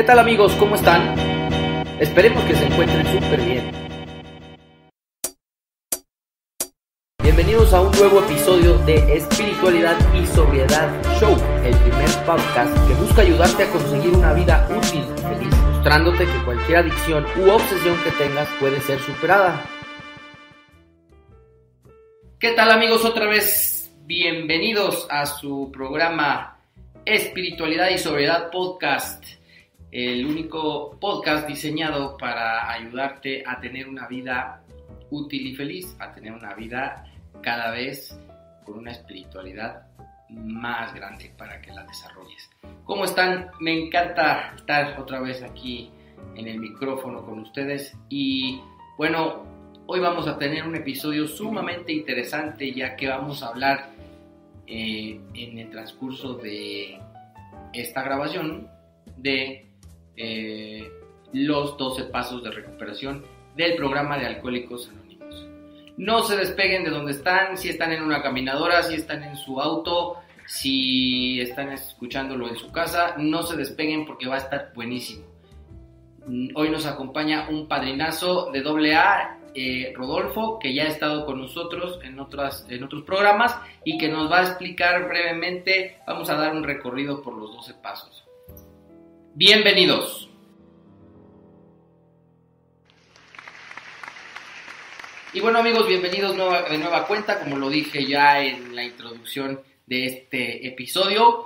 ¿Qué tal amigos? ¿Cómo están? Esperemos que se encuentren súper bien. Bienvenidos a un nuevo episodio de Espiritualidad y Sobriedad Show, el primer podcast que busca ayudarte a conseguir una vida útil y feliz, mostrándote que cualquier adicción u obsesión que tengas puede ser superada. ¿Qué tal amigos? Otra vez bienvenidos a su programa Espiritualidad y Sobriedad Podcast el único podcast diseñado para ayudarte a tener una vida útil y feliz, a tener una vida cada vez con una espiritualidad más grande para que la desarrolles. ¿Cómo están? Me encanta estar otra vez aquí en el micrófono con ustedes y bueno, hoy vamos a tener un episodio sumamente interesante ya que vamos a hablar eh, en el transcurso de esta grabación de eh, los 12 pasos de recuperación del programa de Alcohólicos Anónimos. No se despeguen de donde están, si están en una caminadora, si están en su auto, si están escuchándolo en su casa, no se despeguen porque va a estar buenísimo. Hoy nos acompaña un padrinazo de AA, eh, Rodolfo, que ya ha estado con nosotros en, otras, en otros programas y que nos va a explicar brevemente, vamos a dar un recorrido por los 12 pasos. Bienvenidos. Y bueno amigos, bienvenidos de nueva cuenta, como lo dije ya en la introducción de este episodio.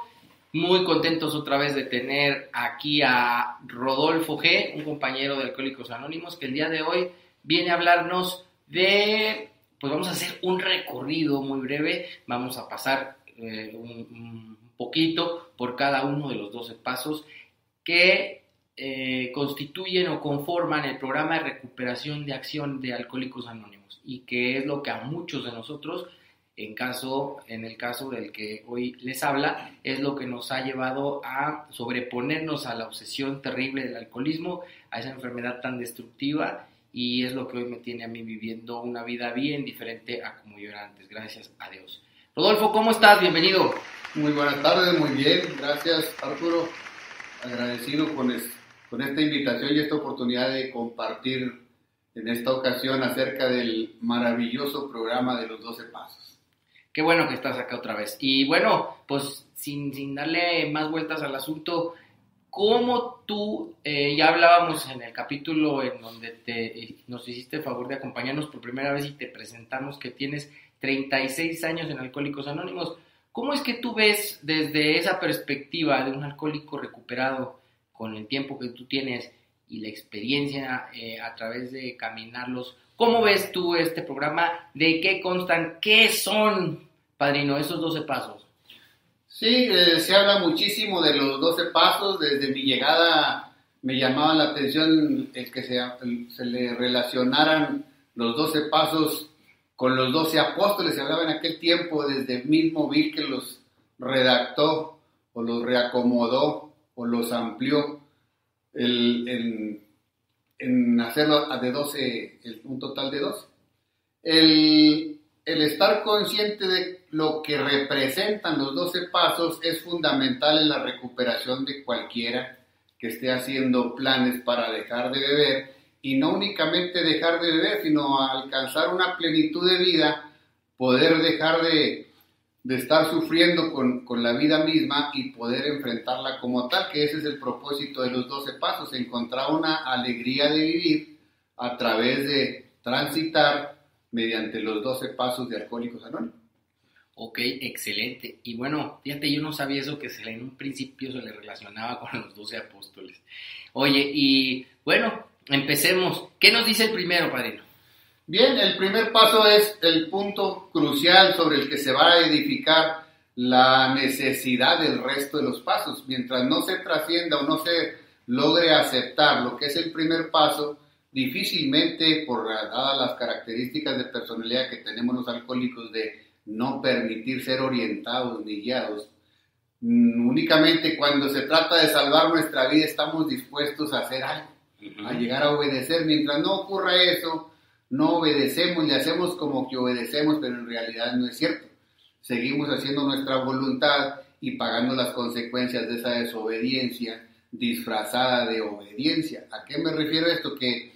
Muy contentos otra vez de tener aquí a Rodolfo G, un compañero de Alcohólicos Anónimos, que el día de hoy viene a hablarnos de, pues vamos a hacer un recorrido muy breve, vamos a pasar eh, un, un poquito por cada uno de los 12 pasos que eh, constituyen o conforman el programa de recuperación de acción de Alcohólicos Anónimos y que es lo que a muchos de nosotros, en, caso, en el caso del que hoy les habla, es lo que nos ha llevado a sobreponernos a la obsesión terrible del alcoholismo, a esa enfermedad tan destructiva y es lo que hoy me tiene a mí viviendo una vida bien diferente a como yo era antes, gracias a Dios. Rodolfo, ¿cómo estás? Bienvenido. Muy buenas tardes, muy bien, gracias Arturo agradecido con, con esta invitación y esta oportunidad de compartir en esta ocasión acerca del maravilloso programa de los 12 pasos. Qué bueno que estás acá otra vez. Y bueno, pues sin, sin darle más vueltas al asunto, ¿cómo tú, eh, ya hablábamos en el capítulo en donde te, eh, nos hiciste el favor de acompañarnos por primera vez y te presentamos que tienes 36 años en Alcohólicos Anónimos, ¿Cómo es que tú ves desde esa perspectiva de un alcohólico recuperado con el tiempo que tú tienes y la experiencia eh, a través de caminarlos? ¿Cómo ves tú este programa? ¿De qué constan? ¿Qué son, padrino, esos 12 pasos? Sí, eh, se habla muchísimo de los 12 pasos. Desde mi llegada me llamaba la atención el que se, se le relacionaran los 12 pasos con los doce apóstoles, se hablaba en aquel tiempo desde el mismo Bill que los redactó o los reacomodó o los amplió en, hacerlo de 12, un total de 12. El, el, estar consciente de lo que representan los 12 pasos es fundamental en la recuperación de cualquiera que esté haciendo planes para dejar de beber y no únicamente dejar de beber, sino alcanzar una plenitud de vida, poder dejar de, estar sufriendo con, con, la vida misma y poder enfrentarla como tal, que ese es el propósito de los 12 pasos, encontrar una alegría de vivir a través de transitar mediante los 12 pasos de Alcohólicos Anónimos. Ok, excelente. Y bueno, fíjate, yo no sabía eso que en un principio se le relacionaba con los 12 apóstoles. Oye, y bueno, Empecemos. ¿Qué nos dice el primero, padrino? Bien, el primer paso es el punto crucial sobre el que se va a edificar la necesidad del resto de los pasos. Mientras no se trascienda o no se logre aceptar lo que es el primer paso, difícilmente, por dadas las características de personalidad que tenemos los alcohólicos de no permitir ser orientados ni guiados, mm, únicamente cuando se trata de salvar nuestra vida estamos dispuestos a hacer algo a llegar a obedecer. Mientras no ocurra eso, no obedecemos, y hacemos como que obedecemos, pero en realidad no es cierto. Seguimos haciendo nuestra voluntad y pagando las consecuencias de esa desobediencia disfrazada de obediencia. ¿A qué me refiero esto? Que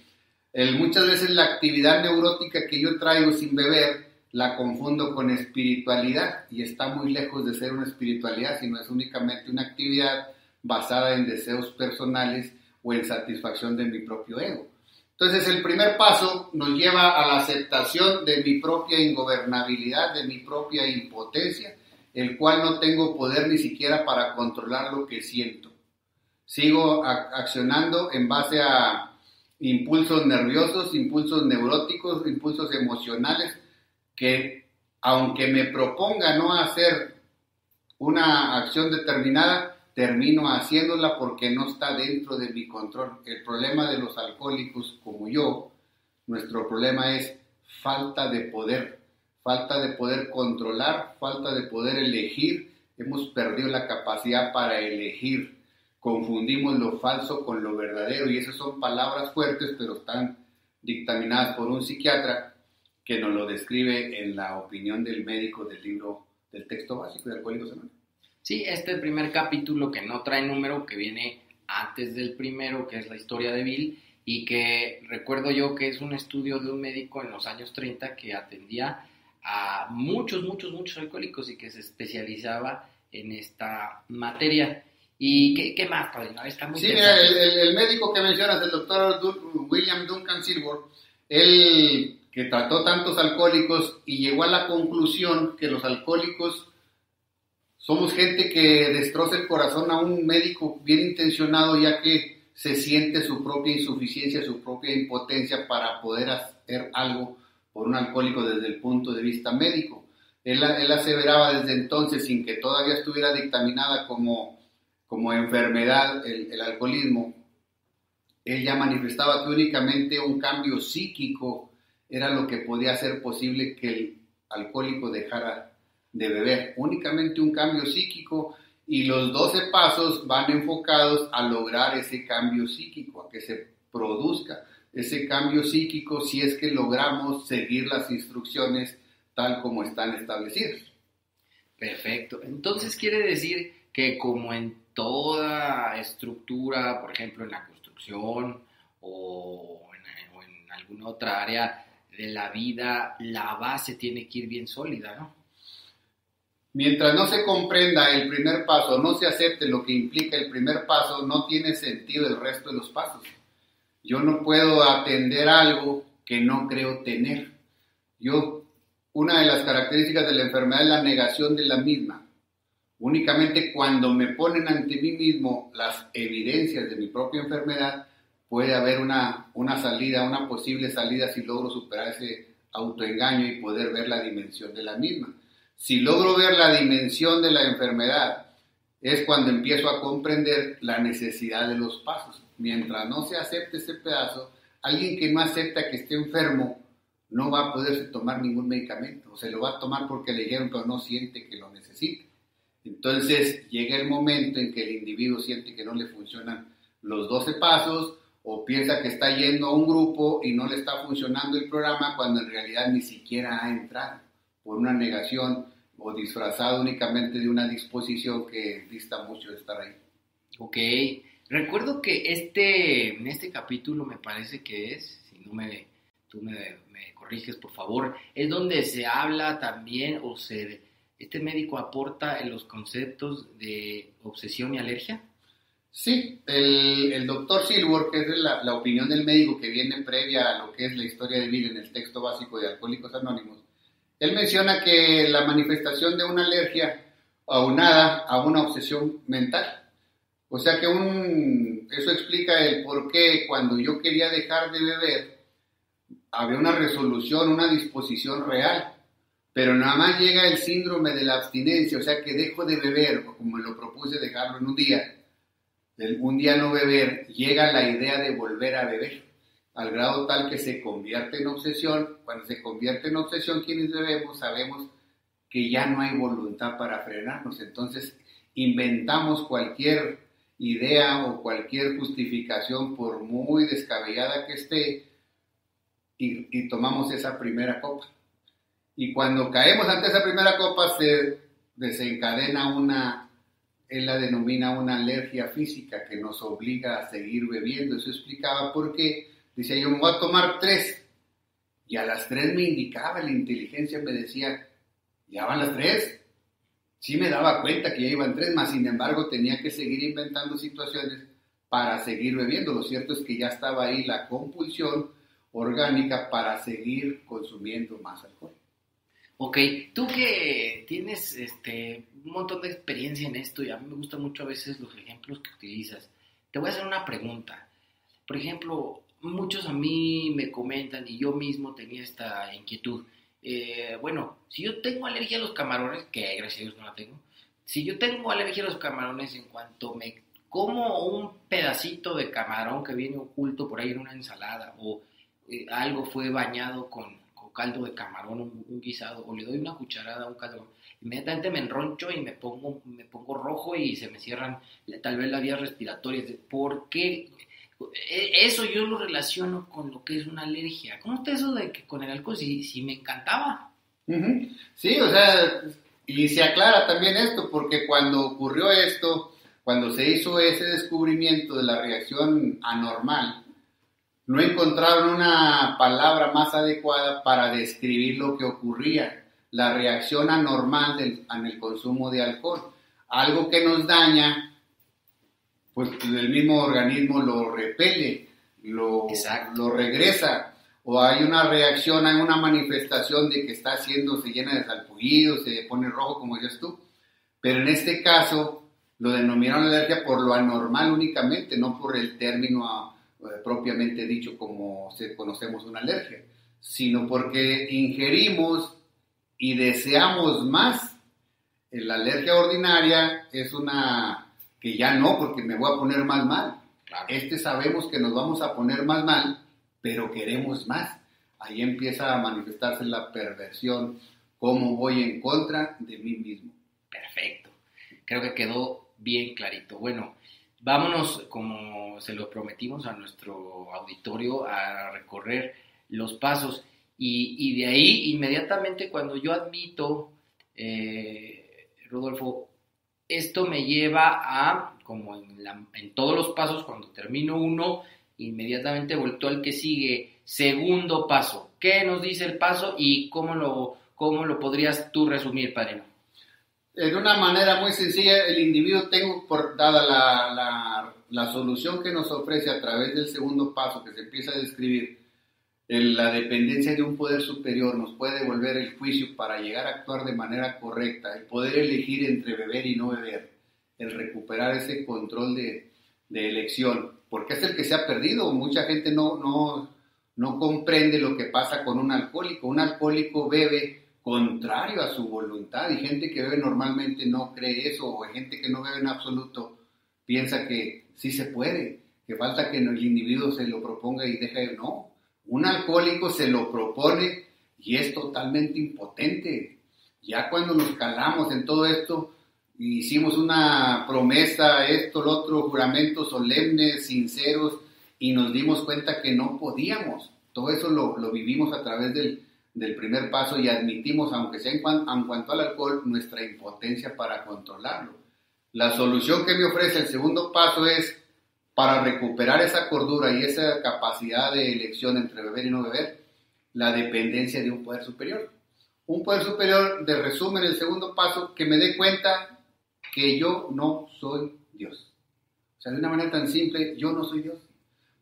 el, muchas veces la actividad neurótica que yo traigo sin beber la confundo con espiritualidad y está muy lejos de ser una espiritualidad, sino es únicamente una actividad basada en deseos personales o en satisfacción de mi propio ego. Entonces el primer paso nos lleva a la aceptación de mi propia ingobernabilidad, de mi propia impotencia, el cual no tengo poder ni siquiera para controlar lo que siento. Sigo accionando en base a impulsos nerviosos, impulsos neuróticos, impulsos emocionales, que aunque me proponga no hacer una acción determinada, termino haciéndola porque no está dentro de mi control. El problema de los alcohólicos como yo, nuestro problema es falta de poder, falta de poder controlar, falta de poder elegir. Hemos perdido la capacidad para elegir. Confundimos lo falso con lo verdadero y esas son palabras fuertes, pero están dictaminadas por un psiquiatra que nos lo describe en la opinión del médico del libro del texto básico de Alcohólicos Anónimos. Sí, este primer capítulo que no trae número, que viene antes del primero, que es la historia de Bill, y que recuerdo yo que es un estudio de un médico en los años 30 que atendía a muchos, muchos, muchos alcohólicos y que se especializaba en esta materia. ¿Y qué, qué más, padrino? Está muy sí, mira, el, el, médico que mencionas, el doctor William Duncan Silver, él que trató tantos alcohólicos y llegó a la conclusión que los alcohólicos somos gente que destroza el corazón a un médico bien intencionado ya que se siente su propia insuficiencia, su propia impotencia para poder hacer algo por un alcohólico desde el punto de vista médico. Él, aseveraba desde entonces, sin que todavía estuviera dictaminada como, como enfermedad el, el alcoholismo, él ya manifestaba que únicamente un cambio psíquico era lo que podía hacer posible que el alcohólico dejara de beber, únicamente un cambio psíquico y los 12 pasos van enfocados a lograr ese cambio psíquico, a que se produzca ese cambio psíquico si es que logramos seguir las instrucciones tal como están establecidas. Perfecto. Entonces quiere decir que como en toda estructura, por ejemplo en la construcción o en, alguna otra área de la vida, la base tiene que ir bien sólida, ¿no? Mientras no se comprenda el primer paso, no se acepte lo que implica el primer paso, no tiene sentido el resto de los pasos. Yo no puedo atender algo que no creo tener. Yo, una de las características de la enfermedad es la negación de la misma. Únicamente cuando me ponen ante mí mismo las evidencias de mi propia enfermedad, puede haber una, una salida, una posible salida si logro superar ese autoengaño y poder ver la dimensión de la misma. Si logro ver la dimensión de la enfermedad, es cuando empiezo a comprender la necesidad de los pasos. Mientras no se acepte ese pedazo, alguien que no acepta que esté enfermo no va a poderse tomar ningún medicamento. O se lo va a tomar porque le dijeron, pero no siente que lo necesita. Entonces llega el momento en que el individuo siente que no le funcionan los 12 pasos o piensa que está yendo a un grupo y no le está funcionando el programa cuando en realidad ni siquiera ha entrado por una negación o disfrazado únicamente de una disposición que dista mucho de estar ahí. Ok, recuerdo que este, en este capítulo me parece que es, si no me, tú me, me corriges por favor, es donde se habla también o se, este médico aporta en los conceptos de obsesión y alergia. Sí, el, el doctor Silver, que es la, la, opinión del médico que viene previa a lo que es la historia de vida en el texto básico de Alcohólicos Anónimos, él menciona que la manifestación de una alergia aunada a una obsesión mental. O sea que eso explica el por qué cuando yo quería dejar de beber, había una resolución, una disposición real, pero nada más llega el síndrome de la abstinencia, o sea que dejo de beber, como lo propuse dejarlo en un día, un día no beber, llega la idea de volver a beber al grado tal que se convierte en obsesión. Cuando se convierte en obsesión, quienes debemos, sabemos que ya no hay voluntad para frenarnos. Entonces, inventamos cualquier idea o cualquier justificación, por muy descabellada que esté, y, tomamos esa primera copa. Y cuando caemos ante esa primera copa, se desencadena una él la denomina una alergia física que nos obliga a seguir bebiendo. Eso explicaba por qué. Decía, yo me voy a tomar tres. Y a las tres me indicaba, la inteligencia me decía, ya van las tres. Sí me daba cuenta que ya iban tres, más sin embargo tenía que seguir inventando situaciones para seguir bebiendo. Lo cierto es que ya estaba ahí la compulsión orgánica para seguir consumiendo más alcohol. Ok, tú que tienes este, un montón de experiencia en esto y a mí me gustan mucho a veces los ejemplos que utilizas, te voy a hacer una pregunta. Por ejemplo, muchos a mí me comentan y yo mismo tenía esta inquietud. Eh, bueno, si yo tengo alergia a los camarones, que gracias a Dios no la tengo, si yo tengo alergia a los camarones en cuanto me como un pedacito de camarón que viene oculto por ahí en una ensalada o eh, algo fue bañado con caldo de camarón, un, guisado, o le doy una cucharada a un caldo, inmediatamente me enroncho y me pongo, me pongo rojo y se me cierran tal vez las vías respiratorias. ¿Por qué? E, eso yo lo relaciono con lo que es una alergia. ¿Cómo está eso de que con el alcohol si, si me encantaba? Sí, o sea, y se aclara también esto, porque cuando ocurrió esto, cuando se hizo ese descubrimiento de la reacción anormal, no encontraron una palabra más adecuada para describir lo que ocurría, la reacción anormal en el consumo de alcohol. Algo que nos daña, pues el mismo organismo lo repele, lo, lo regresa, o hay una reacción, hay una manifestación de que está haciendo, se llena de salpullido, se pone rojo, como dices tú. Pero en este caso, lo denominaron alergia por lo anormal únicamente, no por el término eh, propiamente dicho como se conocemos una alergia, sino porque ingerimos y deseamos más. La alergia ordinaria es una que ya no, porque me voy a poner más mal. Este sabemos que nos vamos a poner más mal, pero queremos más. Ahí empieza a manifestarse la perversión, cómo voy en contra de mí mismo. Perfecto. Creo que quedó bien clarito. Bueno, Vámonos, como se lo prometimos a nuestro auditorio, a recorrer los pasos. Y, de ahí, inmediatamente, cuando yo admito, eh, Rodolfo, esto me lleva a, como en, todos los pasos, cuando termino uno, inmediatamente vuelto al que sigue. Segundo paso. ¿Qué nos dice el paso y cómo lo, cómo lo podrías tú resumir, padrino? de una manera muy sencilla, el individuo tengo, por, dada la, la, solución que nos ofrece a través del segundo paso que se empieza a describir, la dependencia de un poder superior nos puede devolver el juicio para llegar a actuar de manera correcta, el poder elegir entre beber y no beber, el recuperar ese control de, de elección, porque es el que se ha perdido. Mucha gente no, no, no comprende lo que pasa con un alcohólico. Un alcohólico bebe contrario a su voluntad y gente que bebe normalmente no cree eso o gente que no bebe en absoluto piensa que sí se puede, que falta que el individuo se lo proponga y deje de no. Un alcohólico se lo propone y es totalmente impotente. Ya cuando nos calamos en todo esto, hicimos una promesa, esto, lo otro, juramentos solemnes, sinceros, y nos dimos cuenta que no podíamos. Todo eso lo, lo vivimos a través del, del primer paso y admitimos, aunque sea en, cuanto al alcohol, nuestra impotencia para controlarlo. La solución que me ofrece el segundo paso es para recuperar esa cordura y esa capacidad de elección entre beber y no beber, la dependencia de un poder superior. Un poder superior, de resumen, el segundo paso, que me dé cuenta que yo no soy Dios. O sea, de una manera tan simple, yo no soy Dios.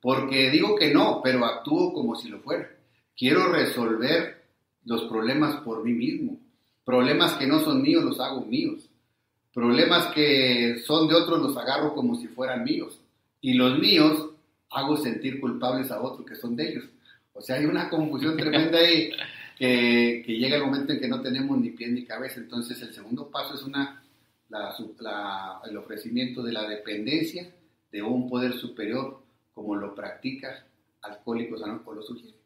Porque digo que no, pero actúo como si lo fuera. Quiero resolver los problemas por mí mismo. Problemas que no son míos los hago míos. Problemas que son de otros los agarro como si fueran míos. Y los míos hago sentir culpables a otros que son de ellos. O sea, hay una confusión tremenda ahí que, llega el momento en que no tenemos ni pie ni cabeza. Entonces el segundo paso es una, el ofrecimiento de la dependencia de un poder superior como lo practica Alcohólicos Anónimos lo sugiere.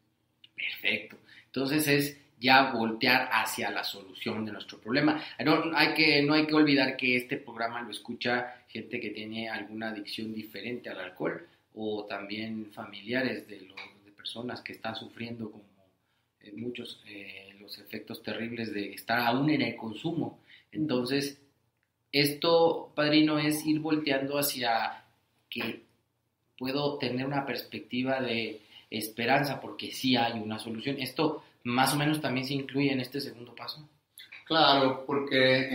Perfecto. Entonces es ya voltear hacia la solución de nuestro problema. No hay, que, no hay que olvidar que este programa lo escucha gente que tiene alguna adicción diferente al alcohol o también familiares de, personas que están sufriendo como eh, muchos eh, los efectos terribles de estar aún en el consumo. Entonces, esto, padrino, es ir volteando hacia que puedo tener una perspectiva de esperanza porque sí hay una solución. Esto más o menos también se incluye en este segundo paso. Claro, porque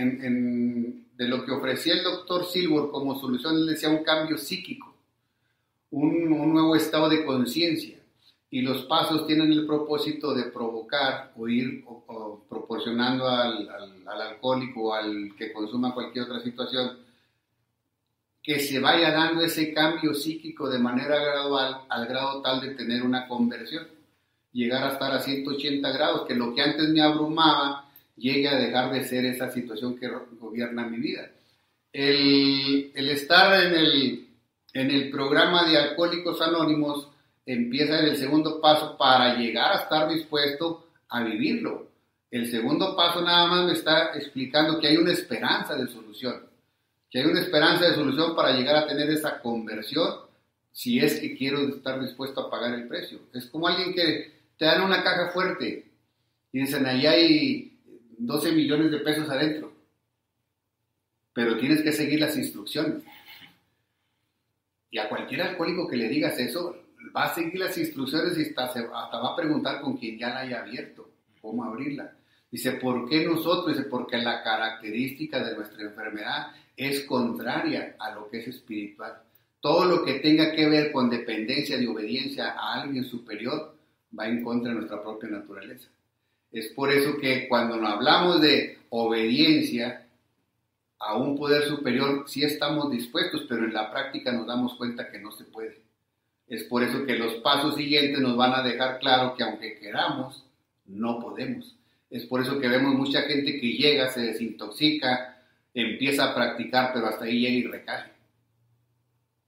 de lo que ofrecía el doctor Silver como solución, él decía un cambio psíquico, un, nuevo estado de conciencia. Y los pasos tienen el propósito de provocar o ir proporcionando al, al alcohólico o al que consuma cualquier otra situación que se vaya dando ese cambio psíquico de manera gradual al grado tal de tener una conversión, llegar a estar a 180 grados, que lo que antes me abrumaba llegue a dejar de ser esa situación que gobierna mi vida. El, estar en el, en el programa de Alcohólicos Anónimos empieza en el segundo paso para llegar a estar dispuesto a vivirlo. El segundo paso nada más me está explicando que hay una esperanza de solución que hay una esperanza de solución para llegar a tener esa conversión si es que quiero estar dispuesto a pagar el precio. Es como alguien que te dan una caja fuerte y dicen, ahí hay 12 millones de pesos adentro, pero tienes que seguir las instrucciones. Y a cualquier alcohólico que le digas eso, va a seguir las instrucciones y hasta, hasta va a preguntar con quien ya la haya abierto, cómo abrirla. Dice, ¿por qué nosotros? Dice, porque la característica de nuestra enfermedad es contraria a lo que es espiritual. Todo lo que tenga que ver con dependencia de obediencia a alguien superior va en contra de nuestra propia naturaleza. Es por eso que cuando nos hablamos de obediencia a un poder superior, sí estamos dispuestos, pero en la práctica nos damos cuenta que no se puede. Es por eso que los pasos siguientes nos van a dejar claro que aunque queramos, no podemos. Es por eso que vemos mucha gente que llega, se desintoxica, empieza a practicar, pero hasta ahí llega y recae.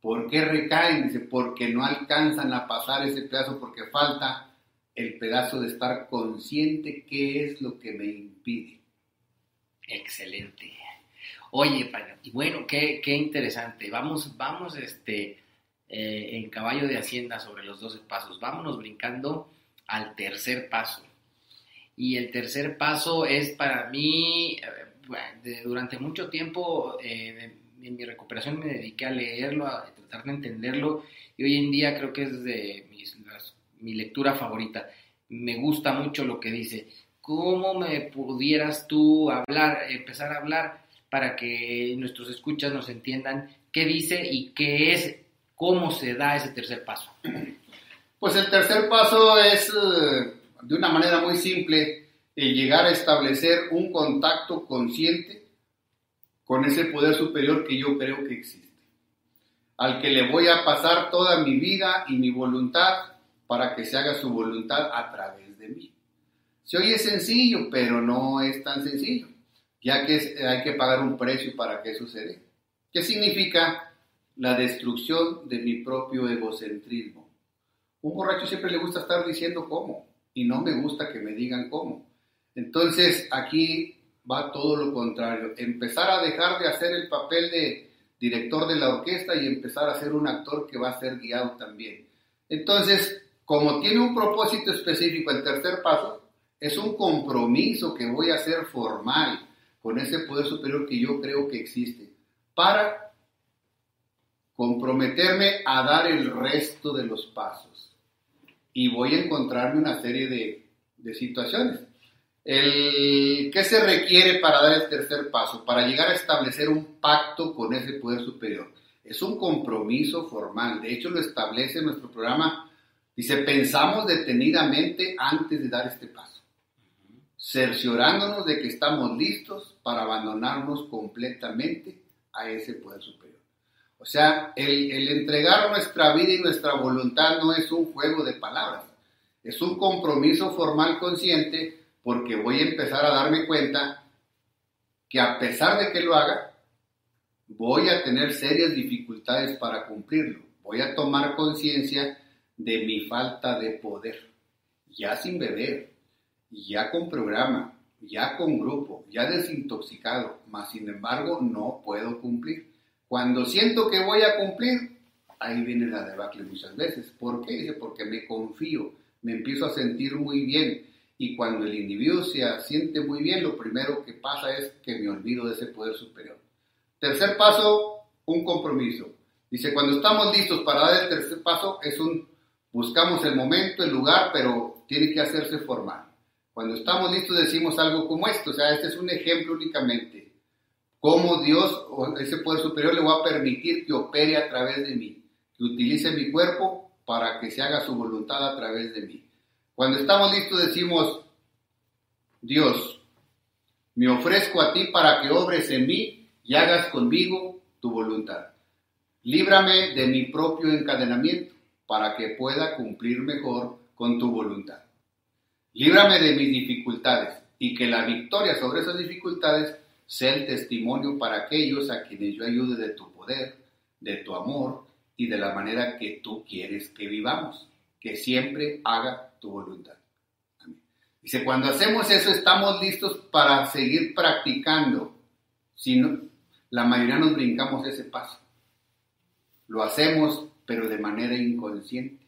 ¿Por qué recaen? Dice, porque no alcanzan a pasar ese pedazo, porque falta el pedazo de estar consciente qué es lo que me impide. Excelente. Oye, y bueno, qué, qué, interesante. Vamos, vamos este, eh, en caballo de hacienda sobre los 12 pasos. Vámonos brincando al tercer paso. Y el tercer paso es para mí, durante mucho tiempo eh, en mi recuperación me dediqué a leerlo, a tratar de entenderlo y hoy en día creo que es de mi lectura favorita. Me gusta mucho lo que dice. ¿Cómo me pudieras tú hablar, empezar a hablar para que nuestros escuchas nos entiendan qué dice y qué es, cómo se da ese tercer paso? Pues el tercer paso es, eh, de una manera muy simple, el llegar a establecer un contacto consciente con ese poder superior que yo creo que existe, al que le voy a pasar toda mi vida y mi voluntad para que se haga su voluntad a través de mí. Se oye sencillo, pero no es tan sencillo, ya que hay que pagar un precio para que dé. ¿Qué significa la destrucción de mi propio egocentrismo? Un borracho siempre le gusta estar diciendo cómo, y no me gusta que me digan cómo. Entonces aquí va todo lo contrario, empezar a dejar de hacer el papel de director de la orquesta y empezar a ser un actor que va a ser guiado también. Entonces, como tiene un propósito específico, el tercer paso es un compromiso que voy a hacer formal con ese poder superior que yo creo que existe, para comprometerme a dar el resto de los pasos. Y voy a encontrarme una serie de, situaciones. El, ¿Qué se requiere para dar el tercer paso? Para llegar a establecer un pacto con ese poder superior. Es un compromiso formal. De hecho, lo establece nuestro programa. Dice, pensamos detenidamente antes de dar este paso, cerciorándonos de que estamos listos para abandonarnos completamente a ese poder superior. O sea, el, el entregar nuestra vida y nuestra voluntad no es un juego de palabras, es un compromiso formal consciente porque voy a empezar a darme cuenta que a pesar de que lo haga, voy a tener serias dificultades para cumplirlo. Voy a tomar conciencia de mi falta de poder, ya sin beber, ya con programa, ya con grupo, ya desintoxicado, mas sin embargo no puedo cumplir. Cuando siento que voy a cumplir, ahí viene la debacle muchas veces. ¿Por qué? Dice, porque me confío, me empiezo a sentir muy bien, y cuando el individuo se siente muy bien, lo primero que pasa es que me olvido de ese poder superior. Tercer paso, un compromiso. Dice, cuando estamos listos para dar el tercer paso, es un, buscamos el momento, el lugar, pero tiene que hacerse formal. Cuando estamos listos decimos algo como esto, o sea, este es un ejemplo únicamente. Cómo Dios o ese poder superior le va a permitir que opere a través de mí, que utilice mi cuerpo para que se haga su voluntad a través de mí. Cuando estamos listos decimos, Dios, me ofrezco a ti para que obres en mí y hagas conmigo tu voluntad. Líbrame de mi propio encadenamiento para que pueda cumplir mejor con tu voluntad. Líbrame de mis dificultades y que la victoria sobre esas dificultades sea el testimonio para aquellos a quienes yo ayude de tu poder, de tu amor y de la manera que tú quieres que vivamos, que siempre haga tu voluntad. Dice, cuando hacemos eso estamos listos para seguir practicando. Si no, la mayoría nos brincamos ese paso. Lo hacemos, pero de manera inconsciente.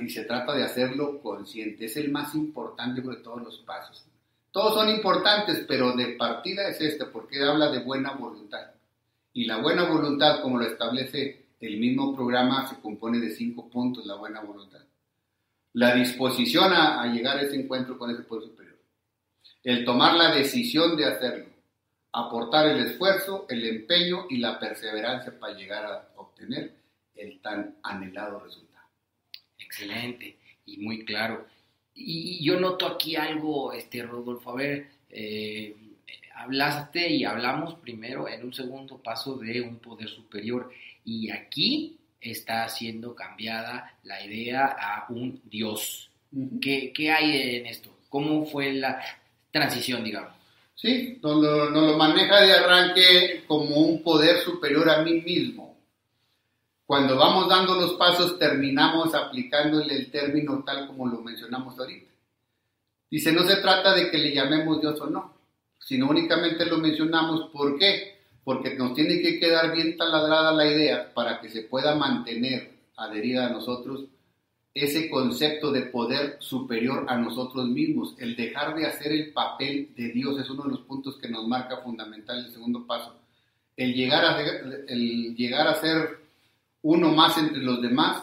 y se trata de hacerlo consciente. Es el más importante de todos los pasos. Todos son importantes, pero de partida es este, porque habla de buena voluntad. Y la buena voluntad, como lo establece el mismo programa, se compone de cinco puntos, la buena voluntad. La disposición a, llegar a ese encuentro con ese poder superior. El tomar la decisión de hacerlo aportar el esfuerzo, el empeño y la perseverancia para llegar a obtener el tan anhelado resultado. Excelente y muy claro. Y yo noto aquí algo, este Rodolfo, a ver, eh, hablaste y hablamos primero en un segundo paso de un poder superior y aquí está siendo cambiada la idea a un Dios. ¿Qué, ¿Qué hay en esto? ¿Cómo fue la transición, digamos? ¿sí? Nos lo, lo maneja de arranque como un poder superior a mí mismo. Cuando vamos dando los pasos terminamos aplicándole el término tal como lo mencionamos ahorita. Dice, no se trata de que le llamemos Dios o no, sino únicamente lo mencionamos. ¿Por qué? Porque nos tiene que quedar bien taladrada la idea para que se pueda mantener adherida a nosotros ese concepto de poder superior a nosotros mismos. El dejar de hacer el papel de Dios es uno de los puntos que nos marca fundamental el segundo paso. El llegar a, el llegar a ser uno más entre los demás,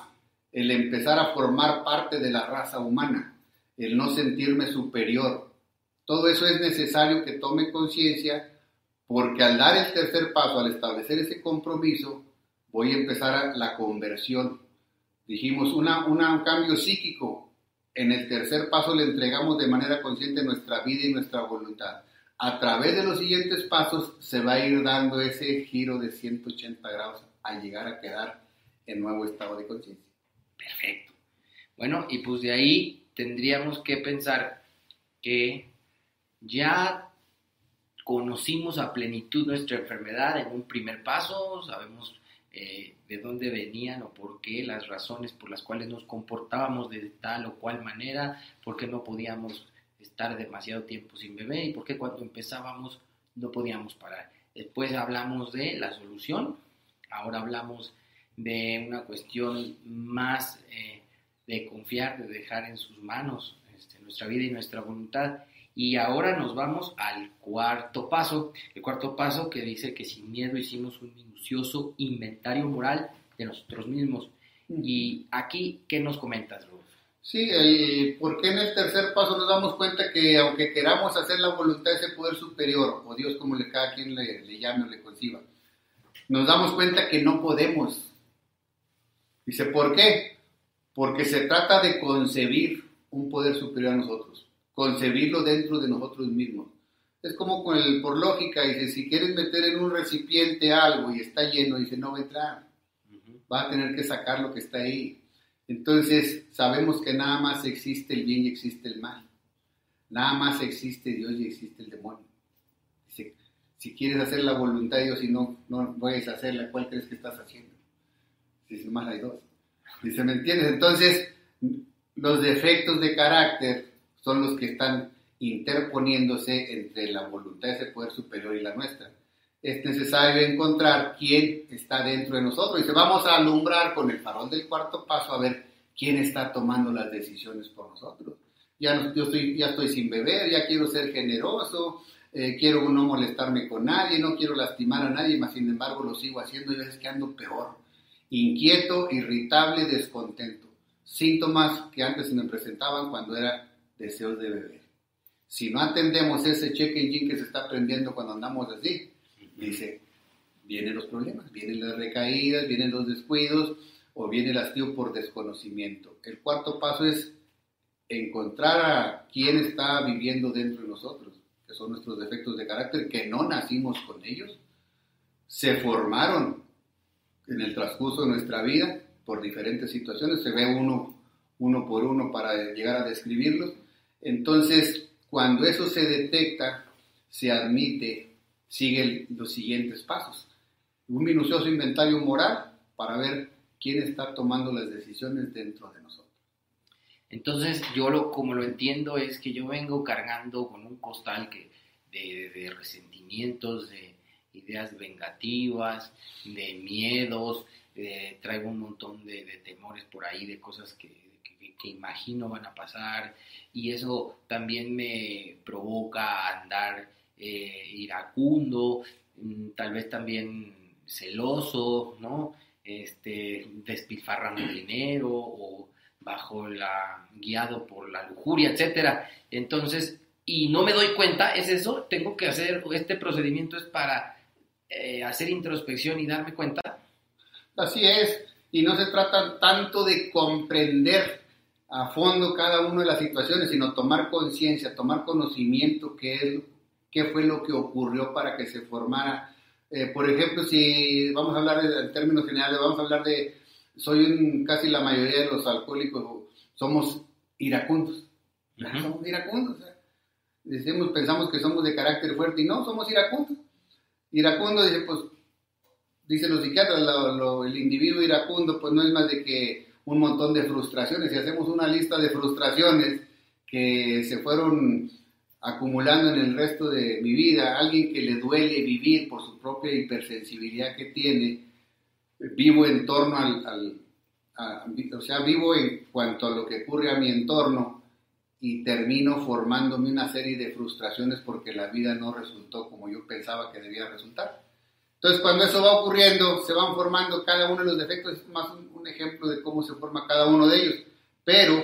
el empezar a formar parte de la raza humana, el no sentirme superior. Todo eso es necesario que tome conciencia porque al dar el tercer paso, al establecer ese compromiso, voy a empezar a la conversión Dijimos, un cambio psíquico. En el tercer paso le entregamos de manera consciente nuestra vida y nuestra voluntad. A través de los siguientes pasos se va a ir dando ese giro de 180 grados al llegar a quedar en nuevo estado de conciencia. Perfecto. Bueno, y pues de ahí tendríamos que pensar que ya conocimos a plenitud nuestra enfermedad en un primer paso, sabemos eh, de dónde venían o por qué, las razones por las cuales nos comportábamos de tal o cual manera, por qué no podíamos estar demasiado tiempo sin beber y por qué cuando empezábamos no podíamos parar. Después hablamos de la solución, ahora hablamos de una cuestión más eh, de confiar, de dejar en sus manos este, nuestra vida y nuestra voluntad. Y ahora nos vamos al cuarto paso, el cuarto paso que dice que sin miedo hicimos un minucioso inventario moral de nosotros mismos. Y aquí, ¿qué nos comentas, Ruf? Sí, porque en el tercer paso nos damos cuenta que aunque queramos hacer la voluntad de ese poder superior, o Dios como le cada quien le, le llame o le conciba, nos damos cuenta que no podemos. Dice, ¿por qué? Porque se trata de concebir un poder superior a nosotros concebirlo dentro de nosotros mismos. Es como con el, por lógica, dice, si quieres meter en un recipiente algo y está lleno, dice, no va a entrar. Va a tener que sacar lo que está ahí. Entonces, sabemos que nada más existe el bien y existe el mal. Nada más existe Dios y existe el demonio. Dice, si quieres hacer la voluntad de Dios y no, no puedes hacerla, ¿cuál crees que estás haciendo? Dice, más hay dos. Dice, ¿me entiendes? Entonces, los defectos de carácter son los que están interponiéndose entre la voluntad de ese poder superior y la nuestra. Es necesario encontrar quién está dentro de nosotros se vamos a alumbrar con el farol del cuarto paso a ver quién está tomando las decisiones por nosotros. Ya, yo estoy, ya estoy sin beber, ya quiero ser generoso, eh, quiero no molestarme con nadie, no quiero lastimar a nadie, más sin embargo lo sigo haciendo y a veces que ando peor, inquieto, irritable, descontento. Síntomas que antes se me presentaban cuando era deseos de beber. Si no atendemos ese check engine que se está prendiendo cuando andamos así, dice, vienen los problemas, vienen las recaídas, vienen los descuidos o viene el hastío por desconocimiento. El cuarto paso es encontrar a quién está viviendo dentro de nosotros, que son nuestros defectos de carácter, que no nacimos con ellos, se formaron en el transcurso de nuestra vida por diferentes situaciones, se ve uno, uno por uno para llegar a describirlos. Entonces, cuando eso se detecta, se admite, sigue los siguientes pasos. Un minucioso inventario moral para ver quién está tomando las decisiones dentro de nosotros. Entonces, yo lo, como lo entiendo es que yo vengo cargando con un costal que, de, resentimientos, de ideas vengativas, de miedos, traigo un montón de, temores por ahí, de cosas que, que, imagino van a pasar, y eso también me provoca andar eh, iracundo, mm, tal vez también celoso, ¿no? Este, despilfarrando dinero o bajo la, guiado por la lujuria, etcétera. Entonces, y no me doy cuenta, es eso, tengo que hacer, este procedimiento es para eh, hacer introspección y darme cuenta. Así es, y no se trata tanto de comprender a fondo cada una de las situaciones, sino tomar conciencia, tomar conocimiento qué es, qué fue lo que ocurrió para que se formara. Eh, por ejemplo, si vamos a hablar en términos generales, vamos a hablar de soy un, casi la mayoría de los alcohólicos somos iracundos. Somos iracundos. Decimos, pensamos que somos de carácter fuerte y no, somos iracundos. Iracundo, dice, pues, dicen los psiquiatras, el individuo iracundo, pues no es más de que un montón de frustraciones. Si hacemos una lista de frustraciones que se fueron acumulando en el resto de mi vida, alguien que le duele vivir por su propia hipersensibilidad que tiene, vivo en torno al, o sea, vivo en cuanto a lo que ocurre a mi entorno y termino formándome una serie de frustraciones porque la vida no resultó como yo pensaba que debía resultar. Entonces, cuando eso va ocurriendo, se van formando cada uno de los defectos, es más un, ejemplo de cómo se forma cada uno de ellos. Pero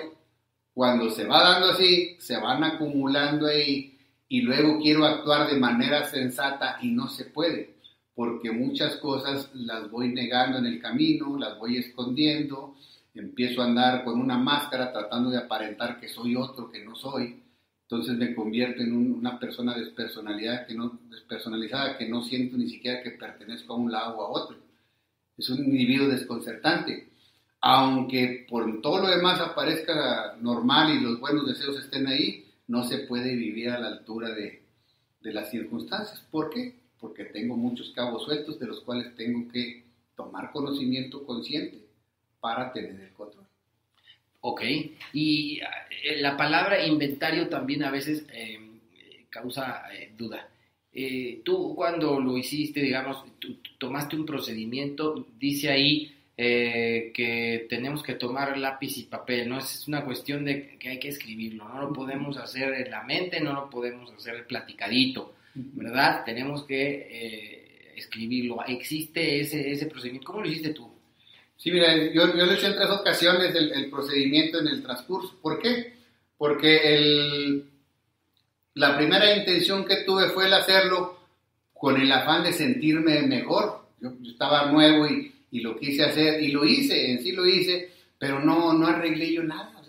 cuando se va dando así, se van acumulando ahí y luego quiero actuar de manera sensata y no se puede porque muchas cosas las voy negando en el camino, las voy escondiendo, empiezo a andar con una máscara tratando de aparentar que soy otro que no soy, entonces me convierto en una persona despersonalidad que no, despersonalizada que no siento ni siquiera que pertenezco a un lado o a otro. Es un individuo desconcertante. Aunque por todo lo demás aparezca normal y los buenos deseos estén ahí, no se puede vivir a la altura de, de las circunstancias. ¿Por qué? porque tengo muchos cabos sueltos de los cuales tengo que tomar conocimiento consciente para tener el control. Ok, y eh, la palabra inventario también a veces eh, causa eh, duda. tú cuando lo hiciste, digamos, tú, tomaste un procedimiento, dice ahí que tenemos que tomar lápiz y papel, ¿no? Es una cuestión de que hay que escribirlo, no lo podemos hacer en la mente, no lo podemos hacer platicadito. ¿verdad? Tenemos que eh, escribirlo. ¿Existe ese, ese procedimiento? ¿Cómo lo hiciste tú? Sí, mira, yo, yo lo he hecho en tres ocasiones el, procedimiento en el transcurso. ¿Por qué? Porque el, la primera intención que tuve fue el hacerlo con el afán de sentirme mejor. Yo, estaba nuevo y, y, lo quise hacer y lo hice, en sí lo hice, pero no, no arreglé yo nada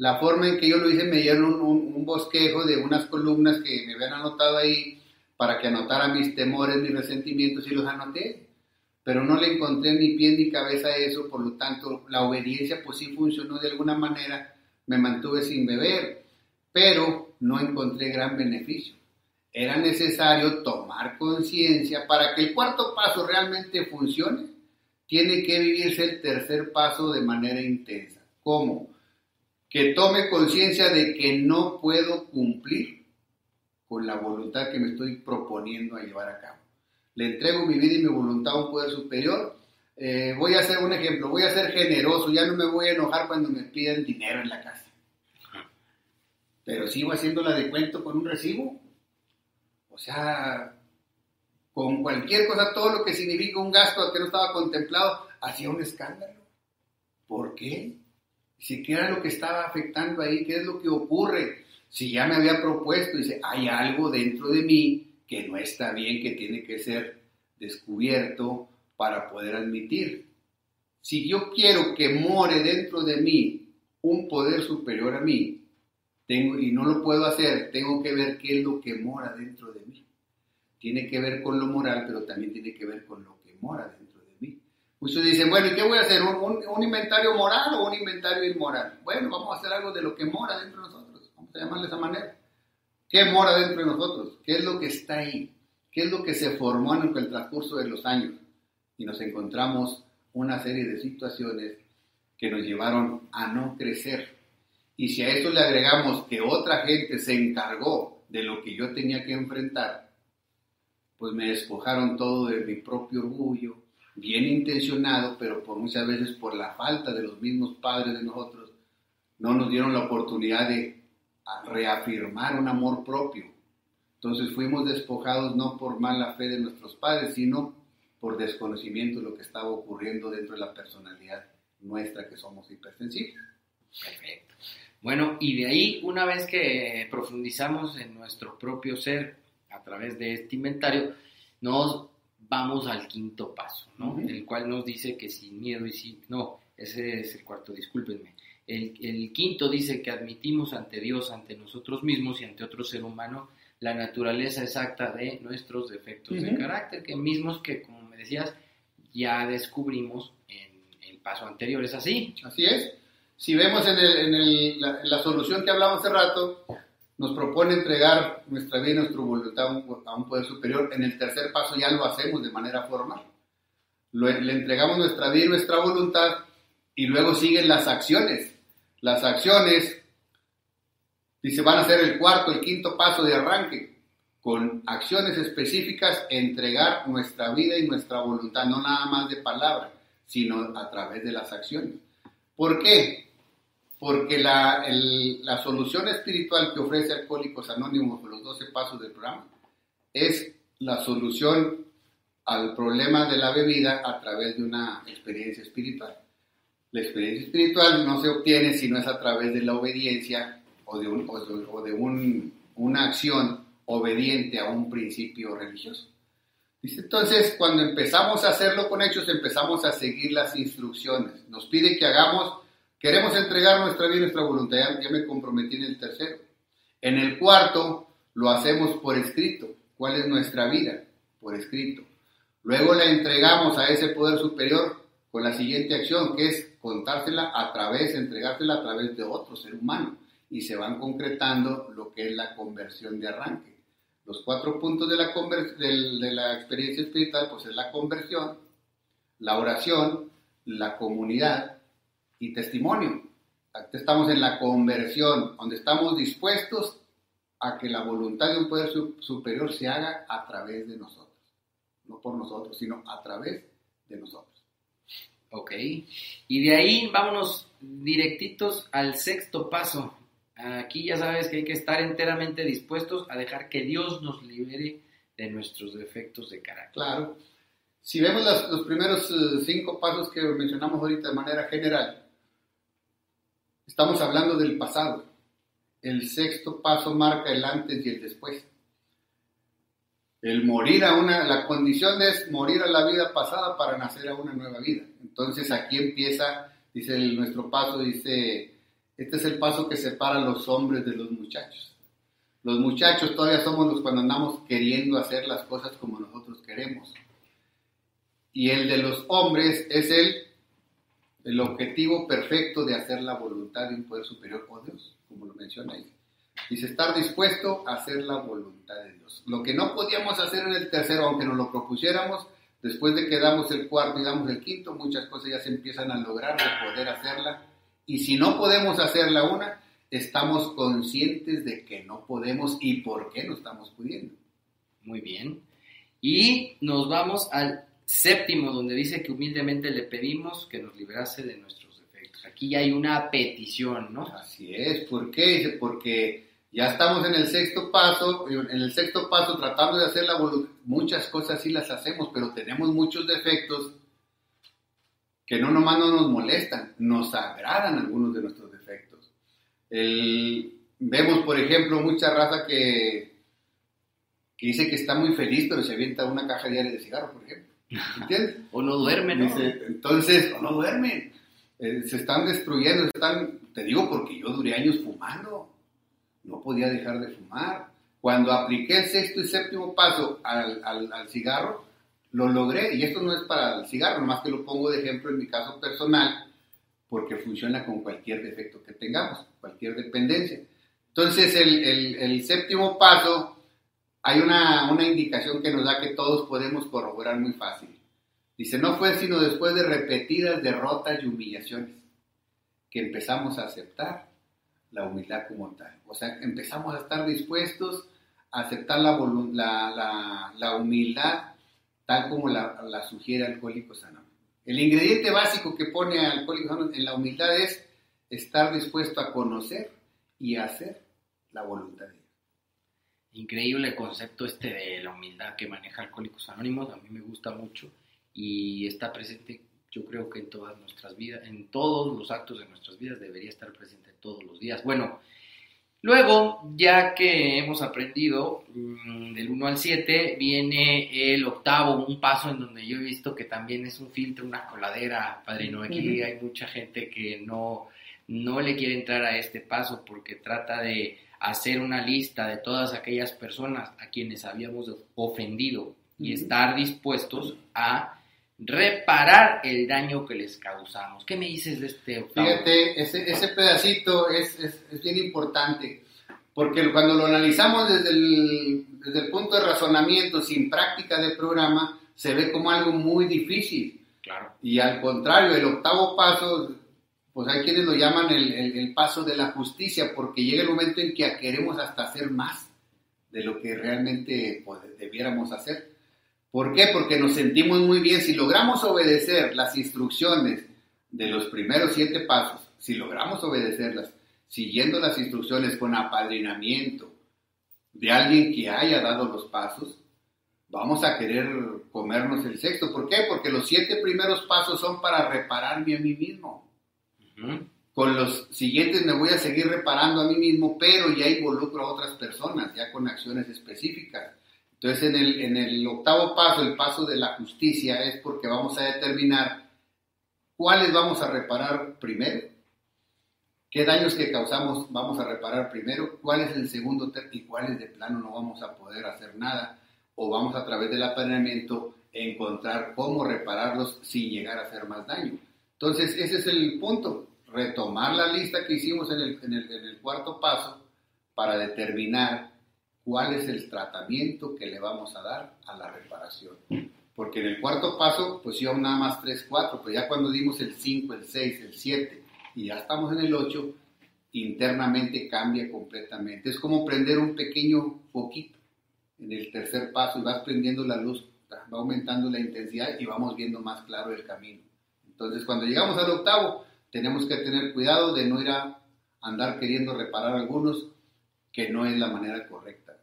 la forma en que yo lo hice me dieron un, bosquejo de unas columnas que me habían anotado ahí para que anotara mis temores, mis resentimientos y los anoté. Pero no le encontré ni pie ni cabeza a eso, por lo tanto la obediencia pues sí funcionó de alguna manera, me mantuve sin beber, pero no encontré gran beneficio. Era necesario tomar conciencia para que el cuarto paso realmente funcione. Tiene que vivirse el tercer paso de manera intensa. ¿Cómo? que tome conciencia de que no puedo cumplir con la voluntad que me estoy proponiendo a llevar a cabo. Le entrego mi vida y mi voluntad a un poder superior. Eh, voy a hacer un ejemplo, voy a ser generoso, ya no me voy a enojar cuando me piden dinero en la casa. Pero sigo haciéndola de cuento con un recibo. sea, con cualquier cosa, todo lo que significa un gasto que no estaba contemplado, hacía un escándalo. ¿Por qué? Si qué era lo que estaba afectando ahí, qué es lo que ocurre. Si ya me había propuesto, dice, hay algo dentro de mí que no está bien, que tiene que ser descubierto para poder admitir. Si yo quiero que more dentro de mí un poder superior a mí, tengo, y no lo puedo hacer, tengo que ver qué es lo que mora dentro de mí. Tiene que ver con lo moral, pero también tiene que ver con lo que mora dentro de mí. Muchos dicen, bueno, ¿y qué voy a hacer? ¿Un, inventario moral o un inventario inmoral? Bueno, vamos a hacer algo de lo que mora dentro de nosotros. Vamos a llamarle de esa manera. ¿Qué mora dentro de nosotros? ¿Qué es lo que está ahí? ¿Qué es lo que se formó en el transcurso de los años? Y nos encontramos una serie de situaciones que nos llevaron a no crecer. Y si a esto le agregamos que otra gente se encargó de lo que yo tenía que enfrentar, pues me despojaron todo de mi propio orgullo, bien intencionado, pero por muchas veces por la falta de los mismos padres de nosotros, no nos dieron la oportunidad de reafirmar un amor propio. Entonces fuimos despojados no por mala fe de nuestros padres, sino por desconocimiento de lo que estaba ocurriendo dentro de la personalidad nuestra que somos hipersensibles. Perfecto. Bueno, y de ahí, una vez que profundizamos en nuestro propio ser a través de este inventario, nos vamos al quinto paso, ¿no? El cual nos dice que sin miedo y sin... No, ese es el cuarto, discúlpenme. El, el, quinto dice que admitimos ante Dios, ante nosotros mismos y ante otro ser humano la naturaleza exacta de nuestros defectos de carácter, que mismos que, como me decías, ya descubrimos en el paso anterior. ¿Es así? Así es. Si vemos en, el, la, solución que hablamos hace rato, nos propone entregar nuestra vida y nuestra voluntad a un, poder superior. En el tercer paso ya lo hacemos de manera formal. le entregamos nuestra vida y nuestra voluntad y luego siguen las acciones. Las acciones Dice, van a ser el cuarto, el quinto paso de arranque, con acciones específicas, entregar nuestra vida y nuestra voluntad, no nada más de palabra, sino a través de las acciones. ¿Por qué? Porque la, la solución espiritual que ofrece Alcohólicos Anónimos los 12 pasos del programa es la solución al problema de la bebida a través de una experiencia espiritual. La experiencia espiritual no se obtiene si no es a través de la obediencia o de, un, o de un, una acción obediente a un principio religioso. Entonces, cuando empezamos a hacerlo con hechos, empezamos a seguir las instrucciones. Nos pide que hagamos, queremos entregar nuestra vida y nuestra voluntad. Ya, me comprometí en el tercero. En el cuarto, lo hacemos por escrito. ¿Cuál es nuestra vida? Por escrito. Luego la entregamos a ese poder superior con la siguiente acción, que es contársela a través, entregársela a través de otro ser humano y se van concretando lo que es la conversión de arranque. Los cuatro puntos de la, de la experiencia espiritual pues es la conversión, la oración, la comunidad y testimonio. Estamos en la conversión, donde estamos dispuestos a que la voluntad de un poder superior se haga a través de nosotros. No por nosotros, sino a través de nosotros. Ok. Y de ahí vámonos directitos al sexto paso, Aquí ya sabes que hay que estar enteramente dispuestos a dejar que Dios nos libere de nuestros defectos de carácter. Claro. Si vemos los primeros eh, cinco pasos que mencionamos ahorita de manera general, estamos hablando del pasado. El sexto paso marca el antes y el después. El morir a una, la condición es morir a la vida pasada para nacer a una nueva vida. Entonces aquí empieza, dice nuestro paso, dice este es el paso que separa a los hombres de los muchachos. Los muchachos todavía somos los cuando andamos queriendo hacer las cosas como nosotros queremos. Y el de los hombres es el, el objetivo perfecto de hacer la voluntad de un poder superior o Dios, como lo menciona ahí. Dice estar dispuesto a hacer la voluntad de Dios. Lo que no podíamos hacer en el tercero, aunque nos lo propusiéramos, después de que damos el cuarto y damos el quinto, muchas cosas ya se empiezan a lograr de poder hacerla y si no podemos hacer la una, estamos conscientes de que no podemos y por qué no estamos pudiendo. Muy bien. Y nos vamos al séptimo, donde dice que humildemente le pedimos que nos librase de nuestros defectos. Aquí ya hay una petición, ¿no? Así es. ¿Por qué? Porque Ya estamos en el sexto paso, en el sexto paso tratando de hacer la voluntad. Muchas cosas sí las hacemos, pero tenemos muchos defectos que no nomás no nos molestan, nos agradan algunos de nuestros defectos. vemos, por ejemplo, mucha raza que, que dice que está muy feliz, pero se avienta una caja diaria de cigarro, por ejemplo. ¿Entiendes? o no duermen, ¿no? entonces, o no duermen. Eh, se están destruyendo, están, te digo porque yo duré años fumando no podía dejar de fumar. Cuando apliqué el sexto y séptimo paso al, cigarro, lo logré. Y esto no es para el cigarro, nomás que lo pongo de ejemplo en mi caso personal, porque funciona con cualquier defecto que tengamos, cualquier dependencia. Entonces, el séptimo paso, hay una, una indicación que nos da que todos podemos corroborar muy fácil. Dice, no fue sino después de repetidas derrotas y humillaciones que empezamos a aceptar la humildad como tal. O sea, empezamos a estar dispuestos a aceptar la, la, humildad tal como la, sugiere Alcohólicos Anónimos. El ingrediente básico que pone Alcohólicos Anónimos en la humildad es estar dispuesto a conocer y hacer la voluntad de Dios. Increíble concepto este de la humildad que maneja Alcohólicos Anónimos, a mí me gusta mucho y está presente yo creo que en todas nuestras vidas, en todos los actos de nuestras vidas debería estar presente todos los días. Bueno, luego, ya que hemos aprendido mm, del 1 al 7, viene el octavo, un paso en donde yo he visto que también es un filtro, una coladera, padrino. Aquí hay mucha gente que no, no le quiere entrar a este paso porque trata de hacer una lista de todas aquellas personas a quienes habíamos ofendido y estar dispuestos a reparar el daño que les causamos. ¿Qué me dices de este? Fíjate, ese, ese pedacito es, es, es, bien importante, porque cuando lo analizamos desde el, desde el punto de razonamiento, sin práctica de programa, se ve como algo muy difícil. Claro. Y al contrario, el octavo paso, pues hay quienes lo llaman el, el, el paso de la justicia, porque llega el momento en que queremos hasta hacer más de lo que realmente pues, debiéramos hacer. ¿Por qué? Porque nos sentimos muy bien. Si logramos obedecer las instrucciones de los primeros siete pasos, si logramos obedecerlas, siguiendo las instrucciones con apadrinamiento de alguien que haya dado los pasos, vamos a querer comernos el sexto. ¿Por qué? Porque los siete primeros pasos son para repararme a mí mismo. Con los siguientes me voy a seguir reparando a mí mismo, pero ya involucro a otras personas, ya con acciones específicas. Entonces, en el, octavo paso, el paso de la justicia, es porque vamos a determinar cuáles vamos a reparar primero, qué daños que causamos vamos a reparar primero, cuál es el segundo y cuáles de plano no vamos a poder hacer nada, o vamos a través del apadrinamiento encontrar cómo repararlos sin llegar a hacer más daño. Entonces, ese es el punto, retomar la lista que hicimos en el cuarto paso para determinar cuál es el tratamiento que le vamos a dar a la reparación. Porque en el cuarto paso, pues yo nada más 3, 4, pero ya cuando dimos el 5, el 6, el 7 y ya estamos en el 8, internamente cambia completamente. Es como prender un pequeño foquito en el tercer paso y vas prendiendo la luz, va aumentando la intensidad y vamos viendo más claro el camino. Entonces, cuando llegamos al octavo, tenemos que tener cuidado de no ir a andar queriendo reparar algunos que no es la manera correcta.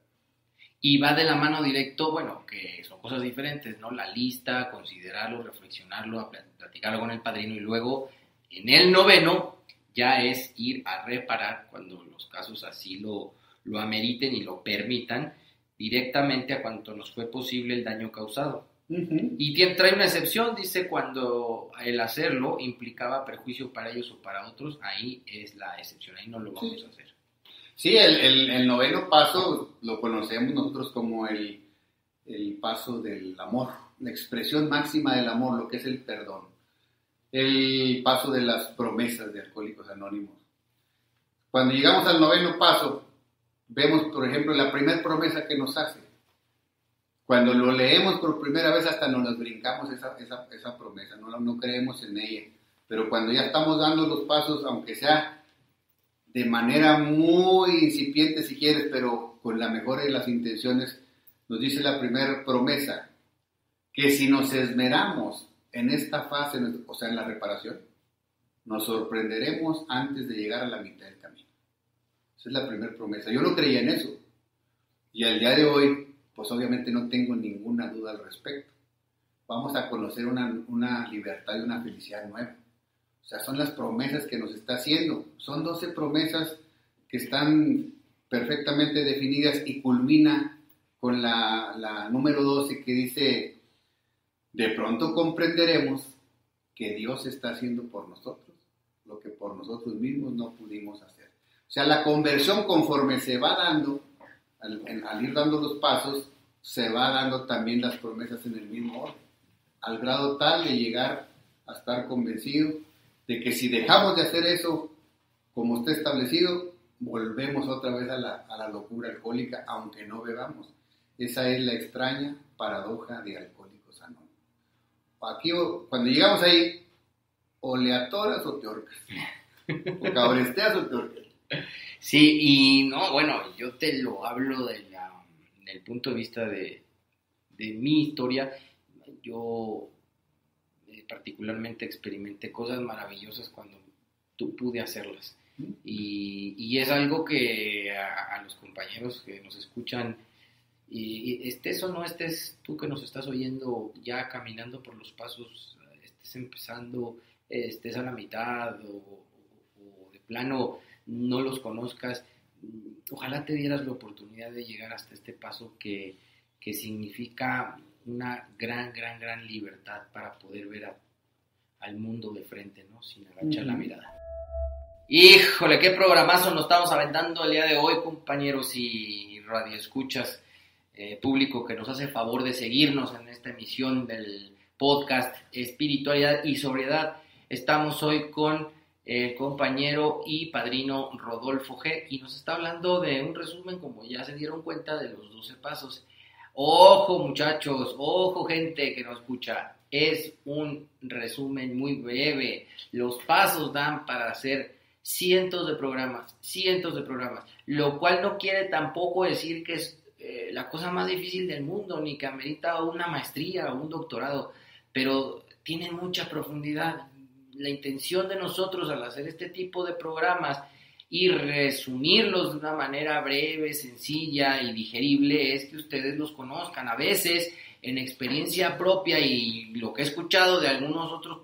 Y va de la mano directo, bueno, que son cosas diferentes, ¿no? La lista, considerarlo, reflexionarlo, platicarlo con el padrino y luego en el noveno ya es ir a reparar cuando los casos así lo, lo ameriten y lo permitan directamente a cuanto nos fue posible el daño causado. Y trae una excepción, dice, cuando el hacerlo implicaba perjuicio para ellos o para otros, ahí es la excepción, ahí no lo vamos a hacer. Sí, el, noveno paso lo conocemos nosotros como el, el paso del amor, la expresión máxima del amor, lo que es el perdón. El paso de las promesas de Alcohólicos Anónimos. Cuando llegamos al noveno paso, vemos, por ejemplo, la primera promesa que nos hace. Cuando lo leemos por primera vez, hasta nos brincamos esa, esa, esa promesa, no, no creemos en ella. Pero cuando ya estamos dando los pasos, aunque sea de manera muy incipiente si quieres, pero con la mejor de las intenciones, nos dice la primera promesa, que si nos esmeramos en esta fase, o sea, en la reparación, nos sorprenderemos antes de llegar a la mitad del camino. Esa es la primera promesa. Yo no creía en eso. Y al día de hoy, pues obviamente no tengo ninguna duda al respecto. Vamos a conocer una, una libertad y una felicidad nueva. O sea, son las promesas que nos está haciendo. Son 12 promesas que están perfectamente definidas y culmina con la, la número 12 que dice, de pronto comprenderemos que Dios está haciendo por nosotros lo que por nosotros mismos no pudimos hacer. O sea, la conversión conforme se va dando, al, al ir dando los pasos, se va dando también las promesas en el mismo orden, al grado tal de llegar a estar convencido de que si dejamos de hacer eso como está establecido, volvemos otra vez a la, a la locura alcohólica, aunque no bebamos. Esa es la extraña paradoja de Alcohólicos Anónimos. Aquí, cuando llegamos ahí, o le atoras o te ahorcas. O cabresteas o te ahorcas. Sí, y no, bueno, yo te lo hablo de la, del punto de vista de, de mi historia. Yo particularmente experimenté cosas maravillosas cuando tú pude hacerlas. Y, y es algo que a, a, los compañeros que nos escuchan, y, y estés o no estés tú que nos estás oyendo ya caminando por los pasos, estés empezando, estés a la mitad o, o, o de plano no los conozcas, ojalá te dieras la oportunidad de llegar hasta este paso que, que significa una gran, gran, gran libertad para poder ver a, al mundo de frente, ¿no? Sin agachar uh -huh. la mirada. Híjole, qué programazo nos estamos aventando el día de hoy, compañeros y radioescuchas, eh, público que nos hace favor de seguirnos en esta emisión del podcast Espiritualidad y Sobriedad. Estamos hoy con el compañero y padrino Rodolfo G. y nos está hablando de un resumen, como ya se dieron cuenta, de los 12 pasos. Ojo muchachos, ojo gente que nos escucha, es un resumen muy breve. Los pasos dan para hacer cientos de programas, cientos de programas, lo cual no quiere tampoco decir que es eh, la cosa más difícil del mundo, ni que amerita una maestría o un doctorado, pero tiene mucha profundidad. La intención de nosotros al hacer este tipo de programas y resumirlos de una manera breve, sencilla y digerible es que ustedes los conozcan. A veces, en experiencia propia y lo que he escuchado de algunos otros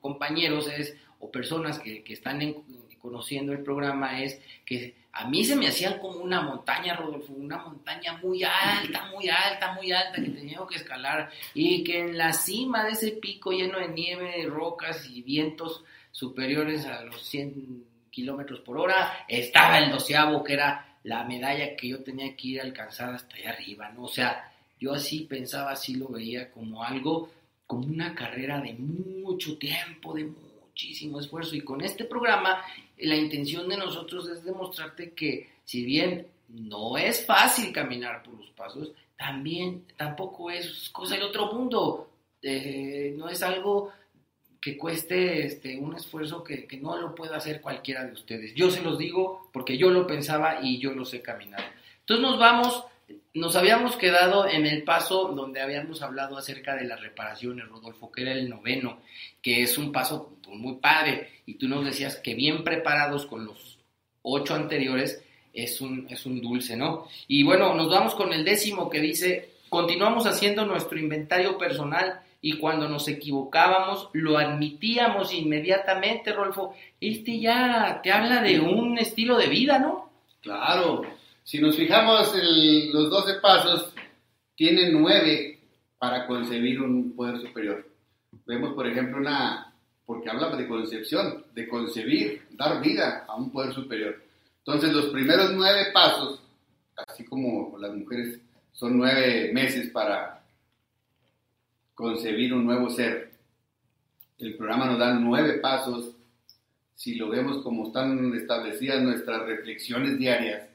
compañeros es, o personas que, que están en, conociendo el programa es que a mí se me hacían como una montaña, Rodolfo, una montaña muy alta, muy alta, muy alta que tenía que escalar y que en la cima de ese pico lleno de nieve, rocas y vientos superiores a los 100 kilómetros por hora estaba el doceavo que era la medalla que yo tenía que ir a alcanzar hasta allá arriba, ¿no? O sea, yo así pensaba, así lo veía como algo, como una carrera de mucho tiempo, de muchísimo esfuerzo y con este programa la intención de nosotros es demostrarte que si bien no es fácil caminar por los pasos, también tampoco es cosa del otro mundo. Eh, no es algo que cueste este, un esfuerzo que, que, no lo pueda hacer cualquiera de ustedes. Yo se los digo porque yo lo pensaba y yo lo sé caminar. Entonces nos vamos, nos habíamos quedado en el paso donde habíamos hablado acerca de las reparaciones, Rodolfo, que era el noveno, que es un paso muy padre y tú nos decías que bien preparados con los ocho anteriores es un, es un dulce, ¿no? Y bueno, nos vamos con el décimo que dice, continuamos haciendo nuestro inventario personal y cuando nos equivocábamos lo admitíamos inmediatamente, Rolfo. Este ya te habla de un estilo de vida, ¿no? Claro, si nos fijamos, el, los 12 pasos tienen nueve para concebir un poder superior. Vemos, por ejemplo, una porque habla de concepción, de concebir, dar vida a un poder superior. Entonces, los primeros nueve pasos, así como las mujeres son nueve meses para concebir un nuevo ser, el programa nos da nueve pasos. Si lo vemos como están establecidas nuestras reflexiones diarias,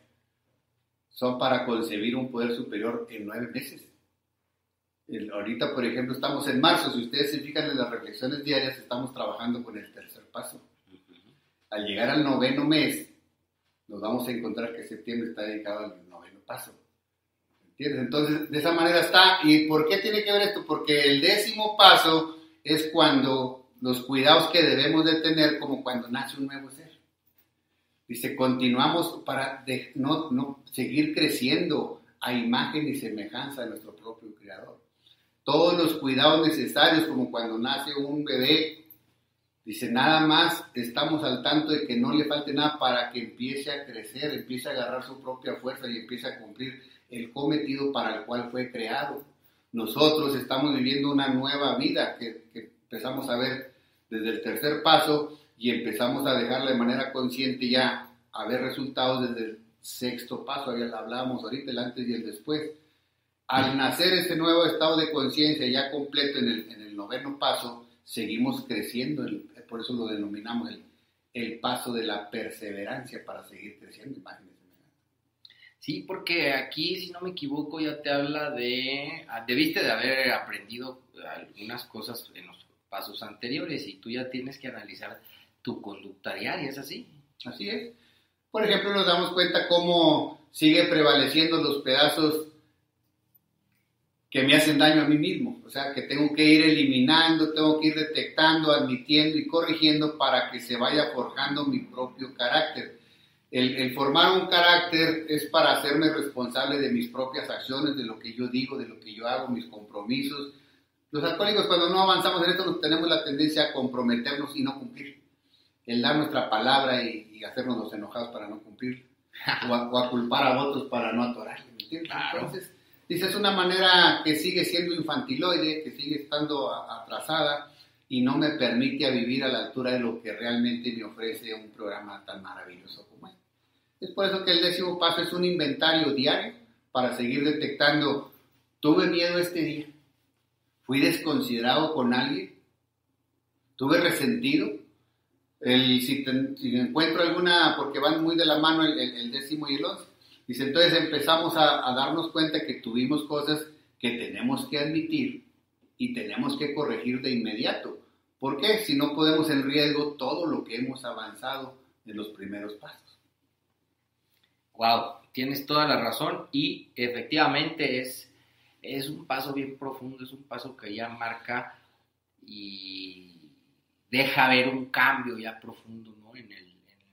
son para concebir un poder superior en nueve meses. Ahorita, por ejemplo, estamos en marzo. Si ustedes se fijan en las reflexiones diarias, estamos trabajando con el tercer paso. Al llegar al noveno mes, nos vamos a encontrar que septiembre está dedicado al noveno paso. Entonces, de esa manera está. ¿Y por qué tiene que ver esto? Porque el décimo paso es cuando los cuidados que debemos de tener como cuando nace un nuevo ser. Dice, continuamos para no, no seguir creciendo a imagen y semejanza de nuestro propio Creador. Todos los cuidados necesarios, como cuando nace un bebé, dice, nada más estamos al tanto de que no le falte nada para que empiece a crecer, empiece a agarrar su propia fuerza y empiece a cumplir el cometido para el cual fue creado. Nosotros estamos viviendo una nueva vida que, que empezamos a ver desde el tercer paso y empezamos a dejarla de manera consciente ya a ver resultados desde el sexto paso, ya hablábamos ahorita, el antes y el después. Al nacer este nuevo estado de conciencia ya completo en el, en el, noveno paso, seguimos creciendo, por eso lo denominamos el, el, paso de la perseverancia para seguir creciendo, imagínense. Sí, porque aquí, si no me equivoco, ya te habla de, ah, debiste de haber aprendido algunas cosas en los pasos anteriores y tú ya tienes que analizar tu conducta diaria, ¿es así? Así es. Por ejemplo, nos damos cuenta cómo sigue prevaleciendo los pedazos que me hacen daño a mí mismo. O sea, que tengo que ir eliminando, tengo que ir detectando, admitiendo y corrigiendo para que se vaya forjando mi propio carácter. El, formar un carácter es para hacerme responsable de mis propias acciones, de lo que yo digo, de lo que yo hago, mis compromisos. Los alcohólicos cuando no avanzamos en esto tenemos la tendencia a comprometernos y no cumplir el dar nuestra palabra y, hacernos los enojados para no cumplir, o a, culpar a otros para no atorar, ¿me entiendes? Entonces, dice, es una manera que sigue siendo infantiloide, que sigue estando atrasada y no me permite a vivir a la altura de lo que realmente me ofrece un programa tan maravilloso como este. Es por eso que el décimo paso es un inventario diario para seguir detectando, tuve miedo este día, fui desconsiderado con alguien, tuve resentido, el, si, encuentro alguna, porque van muy de la mano el, décimo y el once, dice, entonces empezamos a, darnos cuenta que tuvimos cosas que tenemos que admitir y tenemos que corregir de inmediato. ¿Por qué? Si no podemos en riesgo todo lo que hemos avanzado en los primeros pasos. Wow, tienes toda la razón y efectivamente es, es un paso bien profundo, es un paso que ya marca y deja ver un cambio ya profundo en,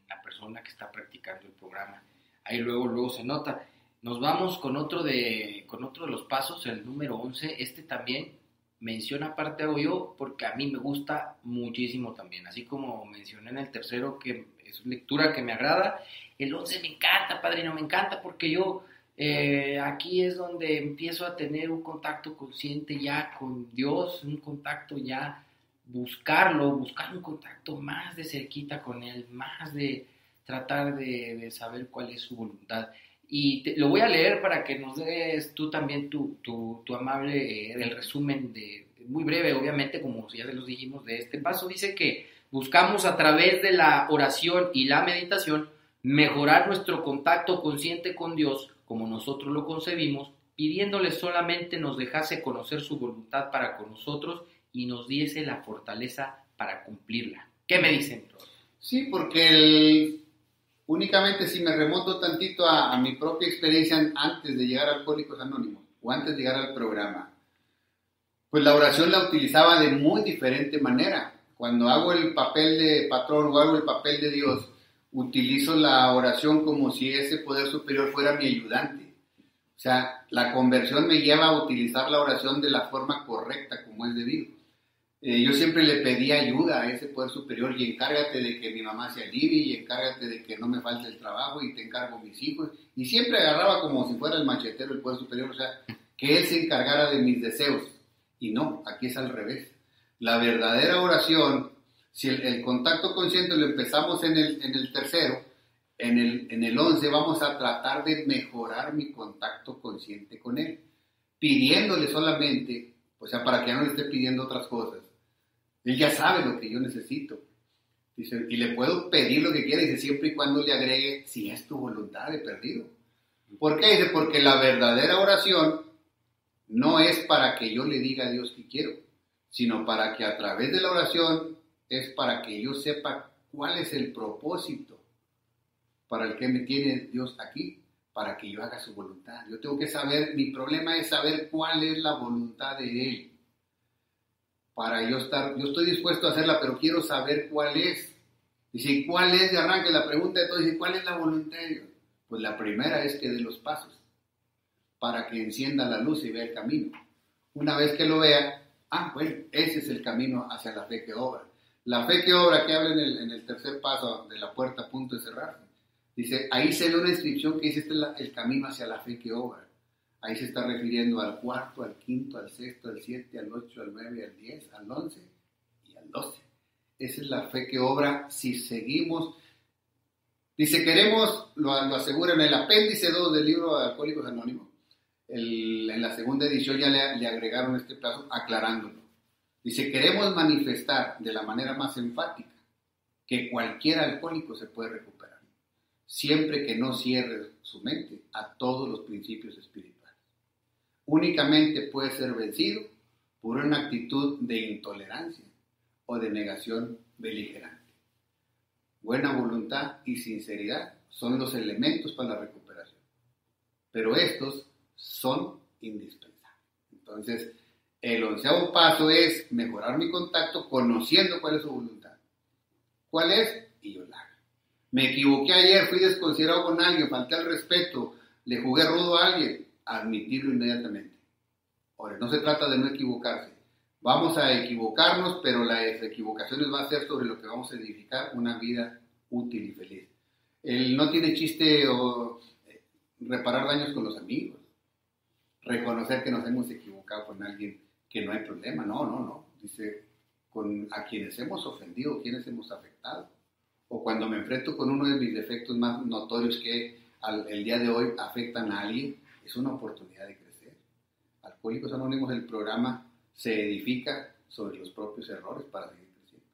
la persona que está practicando el programa. Ahí luego, luego se nota. Nos vamos con otro de, con otro de los pasos, el número 11. Este también menciona aparte hago yo porque a mí me gusta muchísimo también. Así como mencioné en el tercero que es lectura que me agrada. El 11 me encanta, padrino, me encanta porque yo eh, aquí es donde empiezo a tener un contacto consciente ya con Dios, un contacto ya buscarlo, buscar un contacto más de cerquita con él, más de tratar de, saber cuál es su voluntad. Y lo voy a leer para que nos des tú también tu, tu, amable, eh, el resumen de, muy breve, obviamente, como ya se los dijimos, de este paso. Dice que buscamos a través de la oración y la meditación mejorar nuestro contacto consciente con Dios como nosotros lo concebimos, pidiéndole solamente nos dejase conocer su voluntad para con nosotros y nos diese la fortaleza para cumplirla. ¿Qué me dicen? Sí, porque únicamente si me remonto tantito a, mi propia experiencia antes de llegar a Alcohólicos Anónimos o antes de llegar al programa, pues la oración la utilizaba de muy diferente manera. Cuando hago el papel de patrón o hago el papel de Dios, utilizo la oración como si ese poder superior fuera mi ayudante. O sea, la conversión me lleva a utilizar la oración de la forma correcta, como es debido. Eh, yo siempre le pedí ayuda a ese poder superior y encárgate de que mi mamá se alivie y encárgate de que no me falte el trabajo y te encargo mis hijos. Y siempre agarraba como si fuera el machetero el poder superior, o sea, que él se encargara de mis deseos. Y no, aquí es al revés. La verdadera oración, si el, contacto consciente lo empezamos en el, en el tercero, en el, en el once vamos a tratar de mejorar mi contacto consciente con él, pidiéndole solamente, o sea, para que ya no le esté pidiendo otras cosas, él ya sabe lo que yo necesito. Dice, y le puedo pedir lo que quiera, dice, siempre y cuando le agregue, si es tu voluntad, de perdido. ¿Por qué? Dice, porque la verdadera oración no es para que yo le diga a Dios que quiero, sino para que a través de la oración es para que yo sepa cuál es el propósito para el que me tiene Dios aquí, para que yo haga su voluntad. Yo tengo que saber, mi problema es saber cuál es la voluntad de Él para yo estar, yo estoy dispuesto a hacerla, pero quiero saber cuál es, Dice, ¿cuál es de arranque? La pregunta dice, ¿cuál es la voluntad de Dios? Pues la primera es que dé los pasos para que encienda la luz y vea el camino. Una vez que lo vea, ah, bueno, ese es el camino hacia la fe que obra. La fe que obra que habla en el, tercer paso de la puerta a punto de cerrarse. Dice, ahí se ve una inscripción que dice, este es el camino hacia la fe que obra. Ahí se está refiriendo al cuarto, al quinto, al sexto, al siete, al ocho, al nueve, al diez, al once y al doce. Esa es la fe que obra si seguimos. Dice, queremos, lo, asegura en el apéndice 2 del libro de Alcohólicos Anónimos. En la segunda edición ya le, le agregaron este plazo aclarándolo. Dice, queremos manifestar de la manera más enfática que cualquier alcohólico se puede recuperar, siempre que no cierre su mente a todos los principios espirituales. Únicamente puede ser vencido por una actitud de intolerancia o de negación beligerante. Buena voluntad y sinceridad son los elementos para la recuperación, pero estos son indispensables. Entonces, el onceavo paso es mejorar mi contacto conociendo cuál es su voluntad. ¿Cuál es? Y yo la hago. Me equivoqué ayer, fui desconsiderado con alguien, falté al respeto, le jugué rudo a alguien, admitirlo inmediatamente. Ahora, no se trata de no equivocarse. Vamos a equivocarnos, pero las equivocaciones va a ser sobre lo que vamos a edificar una vida útil y feliz. Él no tiene chiste o eh, reparar daños con los amigos, reconocer que nos hemos equivocado con alguien que no hay problema, no, no, no. Dice, con a quienes hemos ofendido, quienes hemos afectado. O cuando me enfrento con uno de mis defectos más notorios que el día de hoy afectan a alguien, es una oportunidad de crecer. Alcohólicos Anónimos, el programa se edifica sobre los propios errores para seguir creciendo.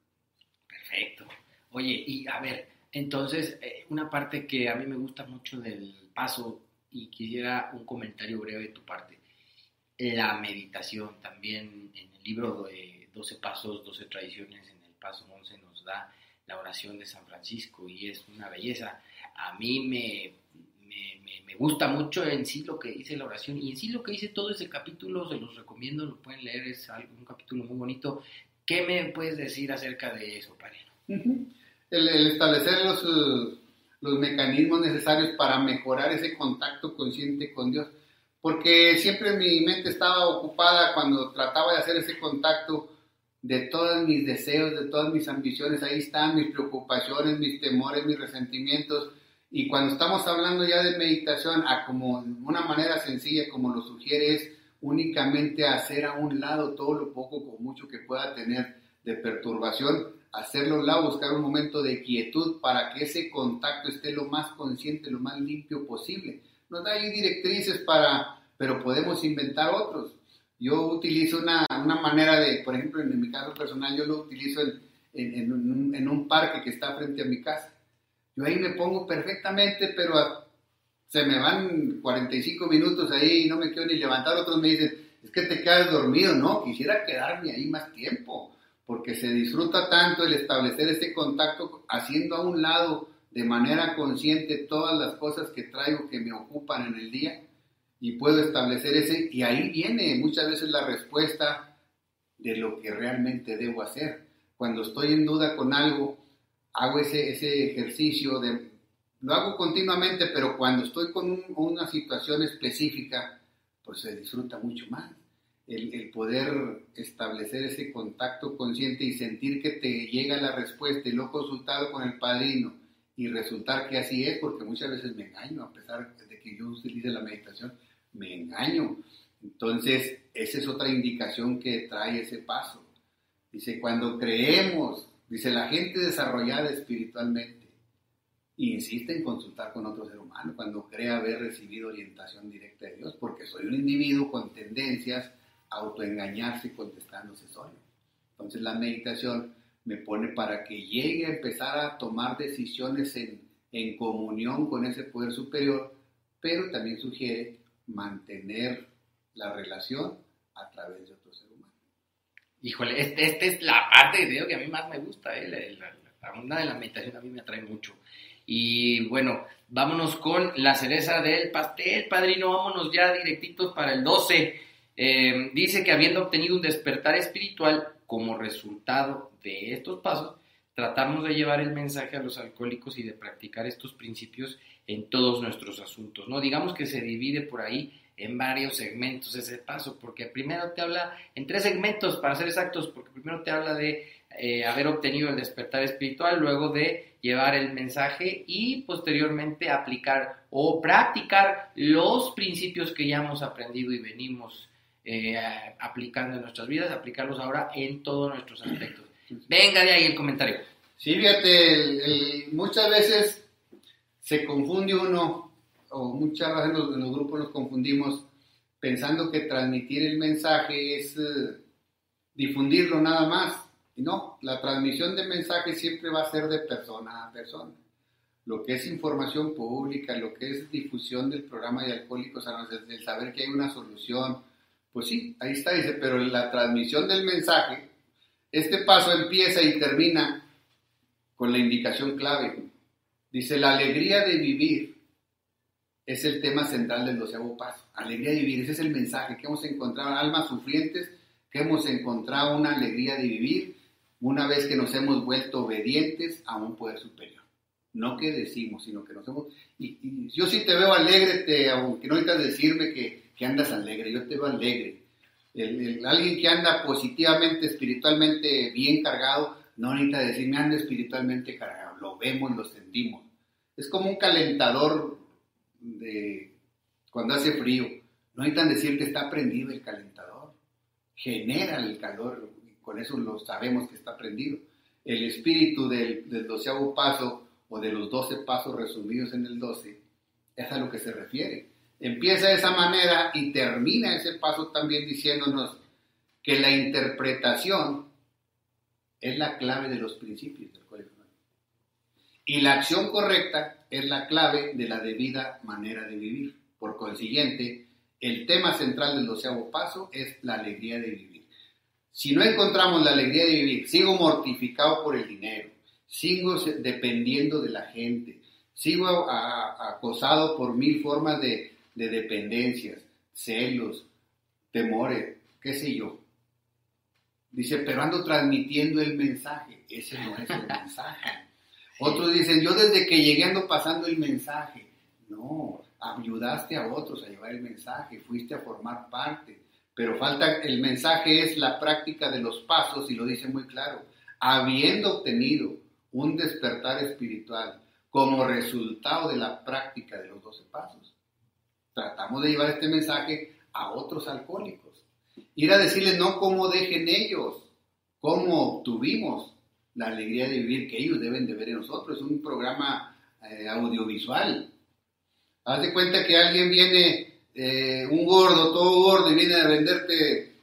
Perfecto. Oye, y a ver, entonces, eh, una parte que a mí me gusta mucho del paso y quisiera un comentario breve de tu parte la meditación. También en el libro de 12 Pasos, 12 Tradiciones, en el paso 11 nos da la oración de San Francisco y es una belleza. A mí me, me, me, gusta mucho en sí lo que dice la oración y en sí lo que dice todo ese capítulo, se los recomiendo, lo pueden leer, es un capítulo muy bonito. ¿Qué me puedes decir acerca de eso, Padre? el, el, establecer los, los mecanismos necesarios para mejorar ese contacto consciente con Dios. Porque siempre mi mente estaba ocupada cuando trataba de hacer ese contacto de todos mis deseos, de todas mis ambiciones, ahí están mis preocupaciones, mis temores, mis resentimientos. Y cuando estamos hablando ya de meditación, a como una manera sencilla, como lo sugiere, es únicamente hacer a un lado todo lo poco o mucho que pueda tener de perturbación, hacerlo a un buscar un momento de quietud para que ese contacto esté lo más consciente, lo más limpio posible nos da ahí directrices para, pero podemos inventar otros. Yo utilizo una, una manera de, por ejemplo, en, mi caso personal, yo lo utilizo en, en, un, parque que está frente a mi casa. Yo ahí me pongo perfectamente, pero se me van 45 minutos ahí y no me quiero ni levantar. Otros me dicen, es que te quedas dormido. No, quisiera quedarme ahí más tiempo, porque se disfruta tanto el establecer ese contacto haciendo a un lado de manera consciente todas las cosas que traigo que me ocupan en el día y puedo establecer ese, y ahí viene muchas veces la respuesta de lo que realmente debo hacer. Cuando estoy en duda con algo, hago ese, ese ejercicio de, lo hago continuamente, pero cuando estoy con una situación específica, pues se disfruta mucho más. El, poder establecer ese contacto consciente y sentir que te llega la respuesta y lo consultado con el padrino y resultar que así es, porque muchas veces me engaño, a pesar de que yo utilice la meditación, me engaño. Entonces, esa es otra indicación que trae ese paso. Dice, cuando creemos, dice la gente desarrollada espiritualmente, insiste en consultar con otro ser humano cuando cree haber recibido orientación directa de Dios, porque soy un individuo con tendencias autoengañarse contestándose solo. Entonces la meditación me pone para que llegue a empezar a tomar decisiones en, en comunión con ese poder superior, pero también sugiere mantener la relación a través de otro ser humano. Híjole, esta este es la parte de que a mí más me gusta, ¿eh? la, la, onda de la meditación a mí me atrae mucho. Y bueno, vámonos con la cereza del pastel, padrino, vámonos ya directitos para el 12. Eh, dice que habiendo obtenido un despertar espiritual como resultado de estos pasos, tratamos de llevar el mensaje a los alcohólicos y de practicar estos principios en todos nuestros asuntos, ¿no? Digamos que se divide por ahí en varios segmentos ese paso, porque primero te habla, en tres segmentos para ser exactos, porque primero te habla de eh, haber obtenido el despertar espiritual, luego de llevar el mensaje y posteriormente aplicar o practicar los principios que ya hemos aprendido y venimos eh, aplicando en nuestras vidas, aplicarlos ahora en todos nuestros aspectos. Venga de ahí el comentario. Sí, fíjate, muchas veces se confunde uno, o muchas veces en los, grupos nos confundimos pensando que transmitir el mensaje es eh, difundirlo nada más. Y no, la transmisión de mensaje siempre va a ser de persona a persona. Lo que es información pública, lo que es difusión del programa de Alcohólicos Anónimos, el saber que hay una solución, pues sí, ahí está, dice, pero la transmisión del mensaje, este paso empieza y termina con la indicación clave. Dice, la alegría de vivir es el tema central del doceavo paso. Alegría de vivir, ese es el mensaje que hemos encontrado, almas sufrientes, que hemos encontrado una alegría de vivir una vez que nos hemos vuelto obedientes a un poder superior. No que decimos, sino que nos hemos... Y, yo sí te veo alegre, aunque no necesitas decirme que, que, andas alegre, yo te veo alegre. alguien que anda positivamente, espiritualmente bien cargado, no necesita decirme anda espiritualmente cargado, lo vemos, lo sentimos. Es como un calentador de cuando hace frío. No necesitan decir que está prendido el calentador. Genera el calor, con eso lo sabemos que está prendido. El espíritu del, doceavo paso o de los doce pasos resumidos en el doce es a lo que se refiere. Empieza de esa manera y termina ese paso también diciéndonos que la interpretación es la clave de los principios del código. Y la acción correcta es la clave de la debida manera de vivir. Por consiguiente, el tema central del doceavo paso es la alegría de vivir. Si no encontramos la alegría de vivir, sigo mortificado por el dinero, sigo dependiendo de la gente, sigo acosado por mil formas de, dependencias, celos, temores, qué sé yo. Dice, pero ando transmitiendo el mensaje. Ese no es el mensaje. Otros dicen, yo desde que llegué ando pasando el mensaje. No, ayudaste a otros a llevar el mensaje, fuiste a formar parte pero falta, el mensaje es la práctica de los pasos y lo dice muy claro. Habiendo obtenido un despertar espiritual como resultado de la práctica de los doce pasos, tratamos de llevar este mensaje a otros alcohólicos. Ir a decirles no cómo dejen ellos, cómo obtuvimos la alegría de vivir que ellos deben de ver en nosotros. Es un programa eh, audiovisual. Haz de cuenta que alguien viene eh, un gordo, todo gordo, y viene a venderte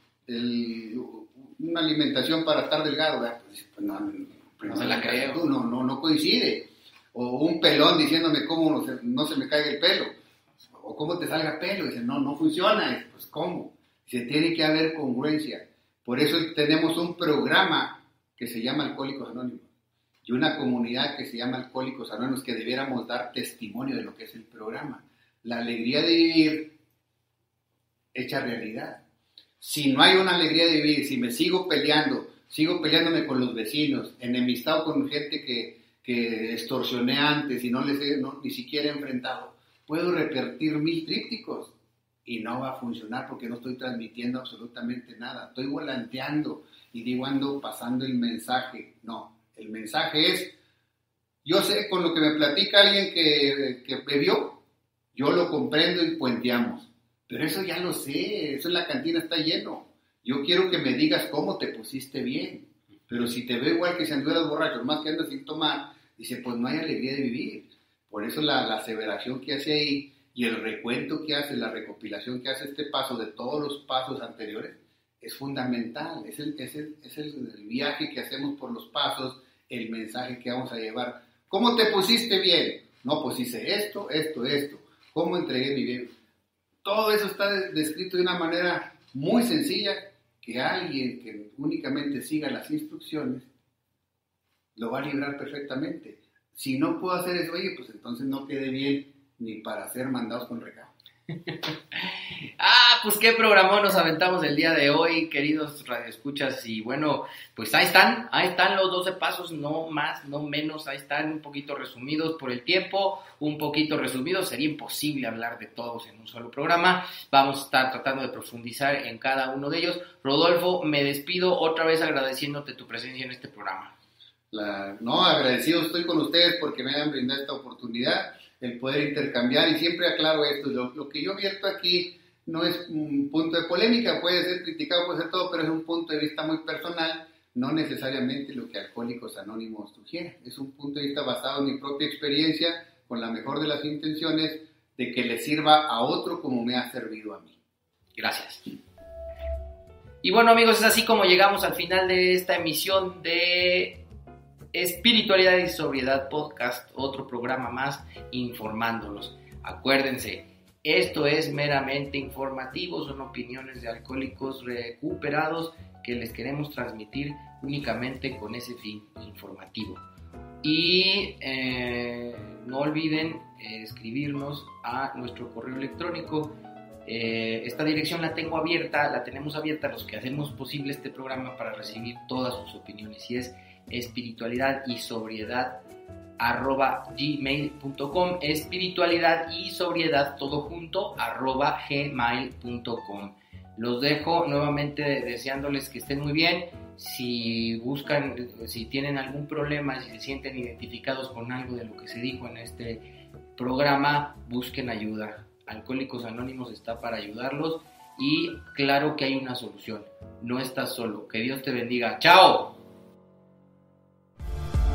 una alimentación para estar delgado, pues, pues, no, no, se la creo. no, no, no coincide. O un pelón diciéndome cómo no se, no se me caiga el pelo. O cómo te salga pelo. Dice, no, no funciona. Pues, ¿cómo? Se tiene que haber congruencia. Por eso tenemos un programa que se llama Alcohólicos Anónimos y una comunidad que se llama Alcohólicos Anónimos que debiéramos dar testimonio de lo que es el programa. La alegría de vivir hecha realidad. Si no hay una alegría de vivir, si me sigo peleando, sigo peleándome con los vecinos, enemistado con gente que, que extorsioné antes y no les he ni siquiera enfrentado, puedo repetir mil trípticos y no va a funcionar porque no estoy transmitiendo absolutamente nada. Estoy volanteando y digo ando pasando el mensaje. No, el mensaje es, yo sé con lo que me platica alguien que, que bebió, yo lo comprendo y puenteamos. Pero eso ya lo sé, eso en la cantina está lleno. Yo quiero que me digas cómo te pusiste bien. Pero si te veo igual que si anduvieras borracho, más que andas sin tomar, dice, pues no hay alegría de vivir. Por eso la, la aseveración que hace ahí y el recuento que hace, la recopilación que hace este paso de todos los pasos anteriores, es fundamental. Es el, es el, es el, viaje que hacemos por los pasos, el mensaje que vamos a llevar. ¿Cómo te pusiste bien? No, pues hice esto, esto, esto. ¿Cómo entregué mi bien? Todo eso está descrito de una manera muy sencilla que alguien que únicamente siga las instrucciones lo va a librar perfectamente. Si no puedo hacer eso, oye, pues entonces no quede bien ni para ser mandados con recado. ah, pues qué programón nos aventamos el día de hoy, queridos radioescuchas. Y bueno, pues ahí están, ahí están los 12 pasos, no más, no menos. Ahí están un poquito resumidos por el tiempo, un poquito resumidos. Sería imposible hablar de todos en un solo programa. Vamos a estar tratando de profundizar en cada uno de ellos. Rodolfo, me despido otra vez agradeciéndote tu presencia en este programa. No, agradecido estoy con ustedes porque me han brindado esta oportunidad el poder intercambiar y siempre aclaro esto, lo, que yo vierto aquí no es un punto de polémica, puede ser criticado, puede ser todo, pero es un punto de vista muy personal, no necesariamente lo que Alcohólicos Anónimos sugiere, es un punto de vista basado en mi propia experiencia, con la mejor de las intenciones de que le sirva a otro como me ha servido a mí. Gracias. Y bueno amigos, es así como llegamos al final de esta emisión de Espiritualidad y Sobriedad Podcast, otro programa más informándolos. Acuérdense, esto es meramente informativo, son opiniones de alcohólicos recuperados que les queremos transmitir únicamente con ese fin informativo. Y eh, no olviden eh, escribirnos a nuestro correo electrónico. Eh, esta dirección la tengo abierta, la tenemos abierta los que hacemos posible este programa para recibir todas sus opiniones. Y es espiritualidad y sobriedad arroba gmail.com espiritualidad y sobriedad todo junto arroba gmail.com los dejo nuevamente deseándoles que estén muy bien. Si buscan si tienen algún problema si se sienten identificados con algo de lo que se dijo en este programa busquen ayuda. Alcohólicos Anónimos está para ayudarlos y claro que hay una solución. No estás solo. Que Dios te bendiga. Chao